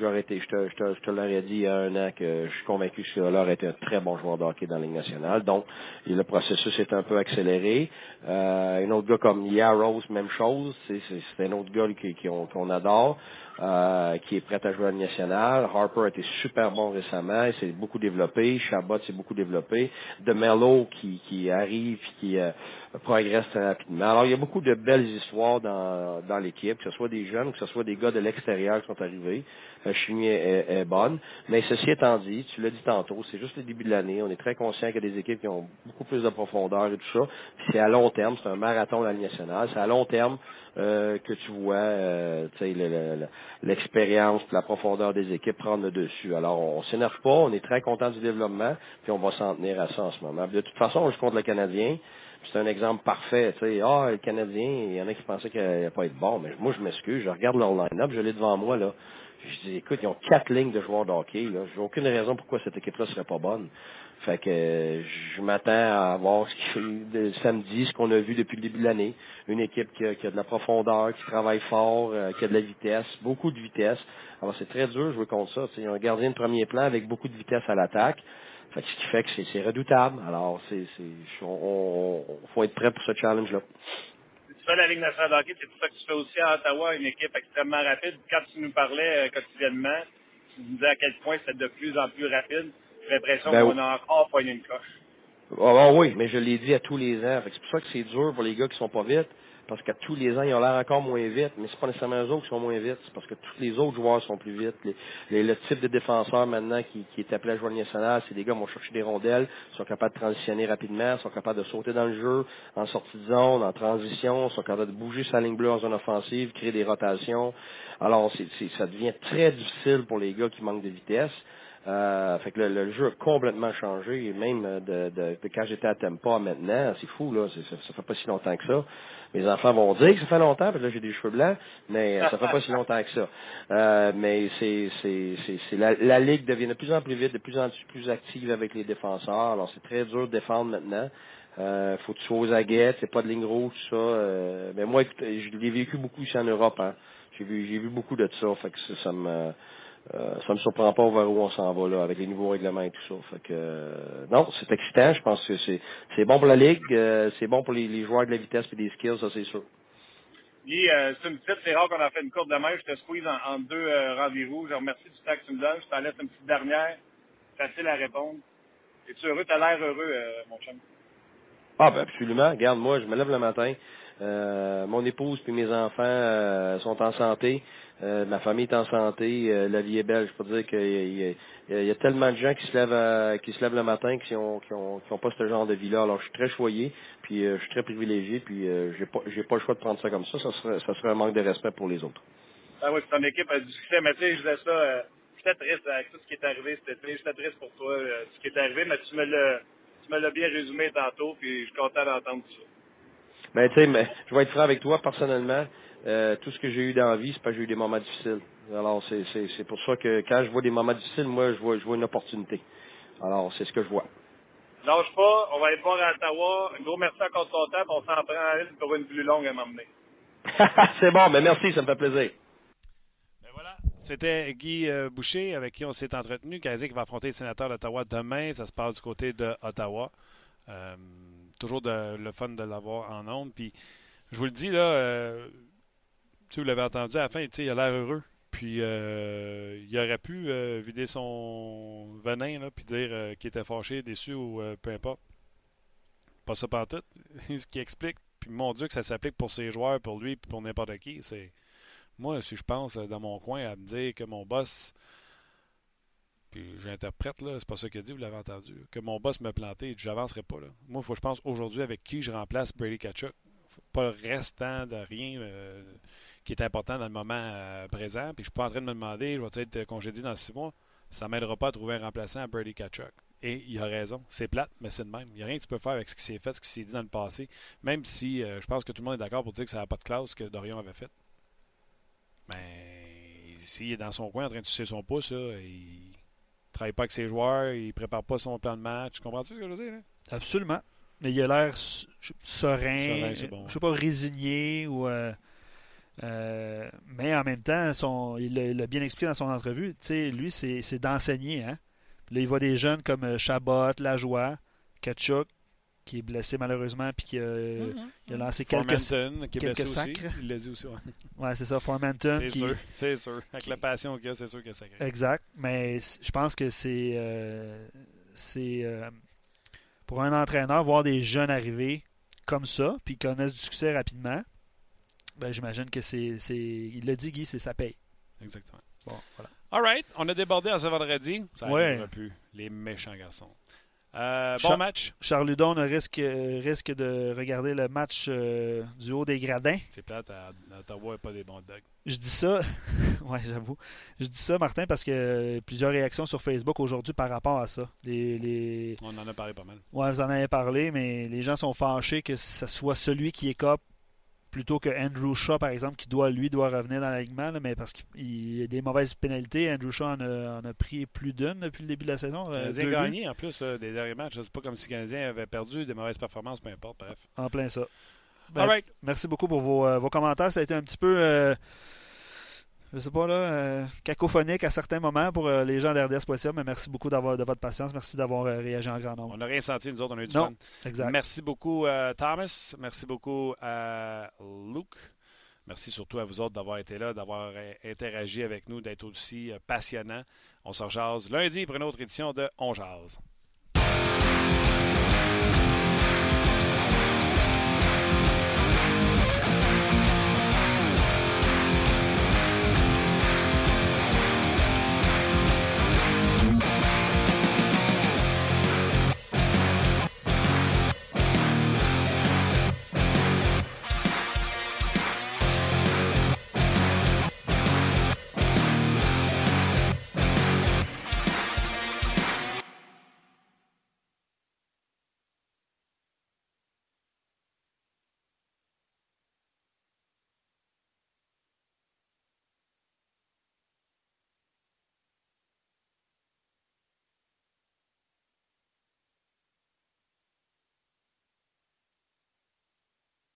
j'aurais été, je te, l'aurais dit il y a un an que je suis convaincu que aurait été un très bon joueur de hockey dans la nationale. Donc, le processus est un peu accéléré. Euh, un autre gars comme Yaros, même chose. C'est, un autre gars qu'on adore. Euh, qui est prêt à jouer à la nationale. Harper a été super bon récemment, il s'est beaucoup développé. Chabot s'est beaucoup développé. De Mello qui, qui arrive, qui euh, progresse très rapidement. Alors, il y a beaucoup de belles histoires dans, dans l'équipe, que ce soit des jeunes, que ce soit des gars de l'extérieur qui sont arrivés. La chimie est, est, bonne. Mais ceci étant dit, tu l'as dit tantôt, c'est juste le début de l'année. On est très conscient qu'il y a des équipes qui ont beaucoup plus de profondeur et tout ça. c'est à long terme, c'est un marathon de la nationale. C'est à long terme euh, que tu vois euh, l'expérience, la profondeur des équipes prendre le dessus. Alors, on s'énerve pas, on est très content du développement, puis on va s'en tenir à ça en ce moment. De toute façon, je compte le Canadien. C'est un exemple parfait. Tu sais, ah, le Canadien, il y en a qui pensaient qu'il n'allait pas être bon, mais moi, je m'excuse. Je regarde leur line-up, je l'ai devant moi, là. Je dis, écoute, ils ont quatre lignes de joueurs de hockey, là. J'ai aucune raison pourquoi cette équipe-là serait pas bonne. Fait que je m'attends à voir ce qui samedi, ce qu'on a vu depuis le début de l'année. Une équipe qui a, de la profondeur, qui travaille fort, euh, qui a de la vitesse, beaucoup de vitesse. Alors c'est très dur de jouer contre ça. Il y a un gardien de premier plan avec beaucoup de vitesse à l'attaque. Fait que ce qui fait que c'est redoutable. Alors c'est c'est on, faut être prêt pour ce challenge-là. Tu fais la Ligue nationale de hockey, c'est pour ça que tu fais aussi à Ottawa une équipe extrêmement rapide. Quand tu nous parlais euh, quotidiennement, tu nous disais à quel point c'est de plus en plus rapide. J'ai l'impression ben qu'on a encore poigné une coche. Ah, oui, mais je l'ai dit à tous les ans. C'est pour ça que c'est dur pour les gars qui sont pas vite, parce qu'à tous les ans, ils ont l'air encore moins vite, mais c'est pas nécessairement eux autres qui sont moins vite, c'est parce que tous les autres joueurs sont plus vite. Les, le type de défenseur maintenant qui, qui est appelé à jouer nationale, c'est des gars qui vont chercher des rondelles, sont capables de transitionner rapidement, sont capables de sauter dans le jeu, en sortie de zone, en transition, sont capables de bouger sa ligne bleue en zone offensive, créer des rotations. Alors, ça devient très difficile pour les gars qui manquent de vitesse. Euh, fait que le, jeu a complètement changé, même euh, de, de, quand j'étais à Tempa maintenant, c'est fou, là, ça, ça fait pas si longtemps que ça. Mes enfants vont dire que ça fait longtemps, parce que là j'ai des cheveux blancs, mais ça fait pas si longtemps que ça. Euh, mais c'est c'est c'est la, la ligue devient de plus en plus vite, de plus en plus active avec les défenseurs. Alors c'est très dur de défendre maintenant. Euh, faut que tu sois aux aguettes, c'est pas de ligne rouge, ça. Euh, mais moi, je l'ai vécu beaucoup ici en Europe. Hein. J'ai vu j'ai vu beaucoup de ça, fait que ça, ça me euh, ça me surprend pas vers où on s'en va là, avec les nouveaux règlements et tout ça. Fait que euh, non, c'est excitant. Je pense que c'est c'est bon pour la ligue, euh, c'est bon pour les, les, joueurs de la vitesse et des skills, ça c'est sûr. Guy, euh, c'est une petite, c'est rare qu'on a fait une courte de main. Je te squeeze en, deux rendez-vous. Je remercie du temps que tu me donnes. Je t'en laisse une petite dernière. Facile à répondre. Es-tu heureux? T'as l'air heureux, mon chum. Ah ben absolument. Regarde, moi, je me lève le matin. mon épouse et mes enfants sont en santé. Euh, ma famille est en santé, euh, la vie est belle. Je peux dire qu'il y, a tellement de gens qui se lèvent qui se lèvent le matin qui ont qui ont, qui ont pas ce genre de vie là. Alors je suis très choyé, puis euh, je suis très privilégié, puis j'ai pas j'ai pas le choix de prendre ça comme ça. Ça serait ça serait un manque de respect pour les autres. Ah oui, ton équipe a du succès, mais tu sais, je disais ça. j'étais triste avec tout ce qui est arrivé cet été. J'étais triste pour toi, ce qui est arrivé, mais tu me l'as tu me l'as bien résumé tantôt, puis je suis content d'entendre ça. Ben tu sais, mais je vais être franc avec toi personnellement. Euh, tout ce que j'ai eu dans la vie, c'est pas que j'ai eu des moments difficiles. Alors, c'est, c'est, c'est pour ça que quand je vois des moments difficiles, moi, je vois, je vois une opportunité. Alors, c'est ce que je vois. Lâche pas, on va aller voir à Ottawa. Un gros merci encore de ton temps, on s'en prend une pour une plus longue à m'emmener. c'est bon, mais merci, ça me fait plaisir. Ben voilà, c'était Guy euh, Boucher avec qui on s'est entretenu. qui va affronter le sénateur d'Ottawa demain. Ça se passe du côté d'Ottawa. Euh, toujours de, le fun de l'avoir en ondes. Puis, je vous le dis, là, euh, vous l'avez entendu à la fin, il a l'air heureux. Puis euh, il aurait pu euh, vider son venin, là, puis dire euh, qu'il était fâché, déçu ou peu importe. Pas ça tout. Ce qui explique, puis mon Dieu, que ça s'applique pour ses joueurs, pour lui, puis pour n'importe qui. C'est moi, si je pense dans mon coin à me dire que mon boss, puis j'interprète là, c'est pas ça qu'il dit, vous l'avez entendu, que mon boss me planté, j'avancerai pas là. Moi, il faut que je pense aujourd'hui avec qui je remplace Brady Kachuk. Pas le restant de rien qui est important dans le moment euh, présent. Puis je suis pas en train de me demander, je vais être congédié dans six mois. Ça m'aidera pas à trouver un remplaçant à Brady Kachuk. Et il a raison. C'est plate, mais c'est de même. Il n'y a rien que tu peux faire avec ce qui s'est fait, ce qui s'est dit dans le passé. Même si euh, je pense que tout le monde est d'accord pour dire que ça n'a pas de classe que Dorion avait fait. Mais s'il est dans son coin en train de sucer son pouce, il travaille pas avec ses joueurs, il prépare pas son plan de match. Comprends-tu ce que je veux dire? Là? Absolument. Mais il a l'air serein, Serein, c'est bon. je sais pas, résigné ou. euh, euh, mais en même temps, son, il l'a bien expliqué dans son entrevue. Tu sais, lui, c'est c'est d'enseigner. Hein? Là, il voit des jeunes comme euh, Chabot, Lajoie, Kachuk, qui est blessé malheureusement, puis qui a, Mhm. il a lancé quelques. Formanton, qui est quelques aussi. sacres. Il l'a dit aussi. ouais. Ouais, c'est ça, Formanton. C'est qui- sûr, c'est sûr. Avec la passion qu'il a, c'est sûr que ça crée. Exact. Mais je pense que c'est. euh, c'est euh, pour un entraîneur, voir des jeunes arriver comme ça, puis connaissent du succès rapidement, ben, j'imagine que c'est. c'est- Il l'a dit, Guy, c'est ça paye. Exactement. Bon, voilà. All right, on a débordé en ce vendredi. Ça Ouais. plus. Les méchants garçons. Euh, bon match. Charles Ludon risque, euh, risque de regarder le match euh, du haut des gradins. C'est plate, à, à Ottawa, et pas des bons dogs. Je dis ça, ouais, j'avoue. Je dis ça, Martin, parce que euh, plusieurs réactions sur Facebook aujourd'hui par rapport à ça. Les, les... On en a parlé pas mal. Ouais, vous en avez parlé, mais les gens sont fâchés que ce soit celui qui écope plutôt que Andrew Shaw, par exemple, qui doit, lui, doit revenir dans l'alignement, mais parce qu'il y a des mauvaises pénalités. Andrew Shaw en a, en a pris plus d'une depuis le début de la saison. Le euh, Canadien buts. gagné en plus là, des derniers matchs. C'est pas comme si le Canadien avait perdu des mauvaises performances, peu importe. Bref. En plein ça. Ben, All right. Merci beaucoup pour vos, euh, vos commentaires. Ça a été un petit peu, euh, je sais pas, là, euh, cacophonique à certains moments pour euh, les gens d'RDS.ca, mais merci beaucoup d'avoir de votre patience. Merci d'avoir euh, réagi en grand nombre. On n'a rien senti, nous autres, on a eu du Non. fun. Exact. Merci beaucoup, Thomas. Merci beaucoup à Luke. Merci surtout à vous autres d'avoir été là, d'avoir interagi avec nous, d'être aussi passionnant. On se rejase lundi pour une autre édition de On Jase.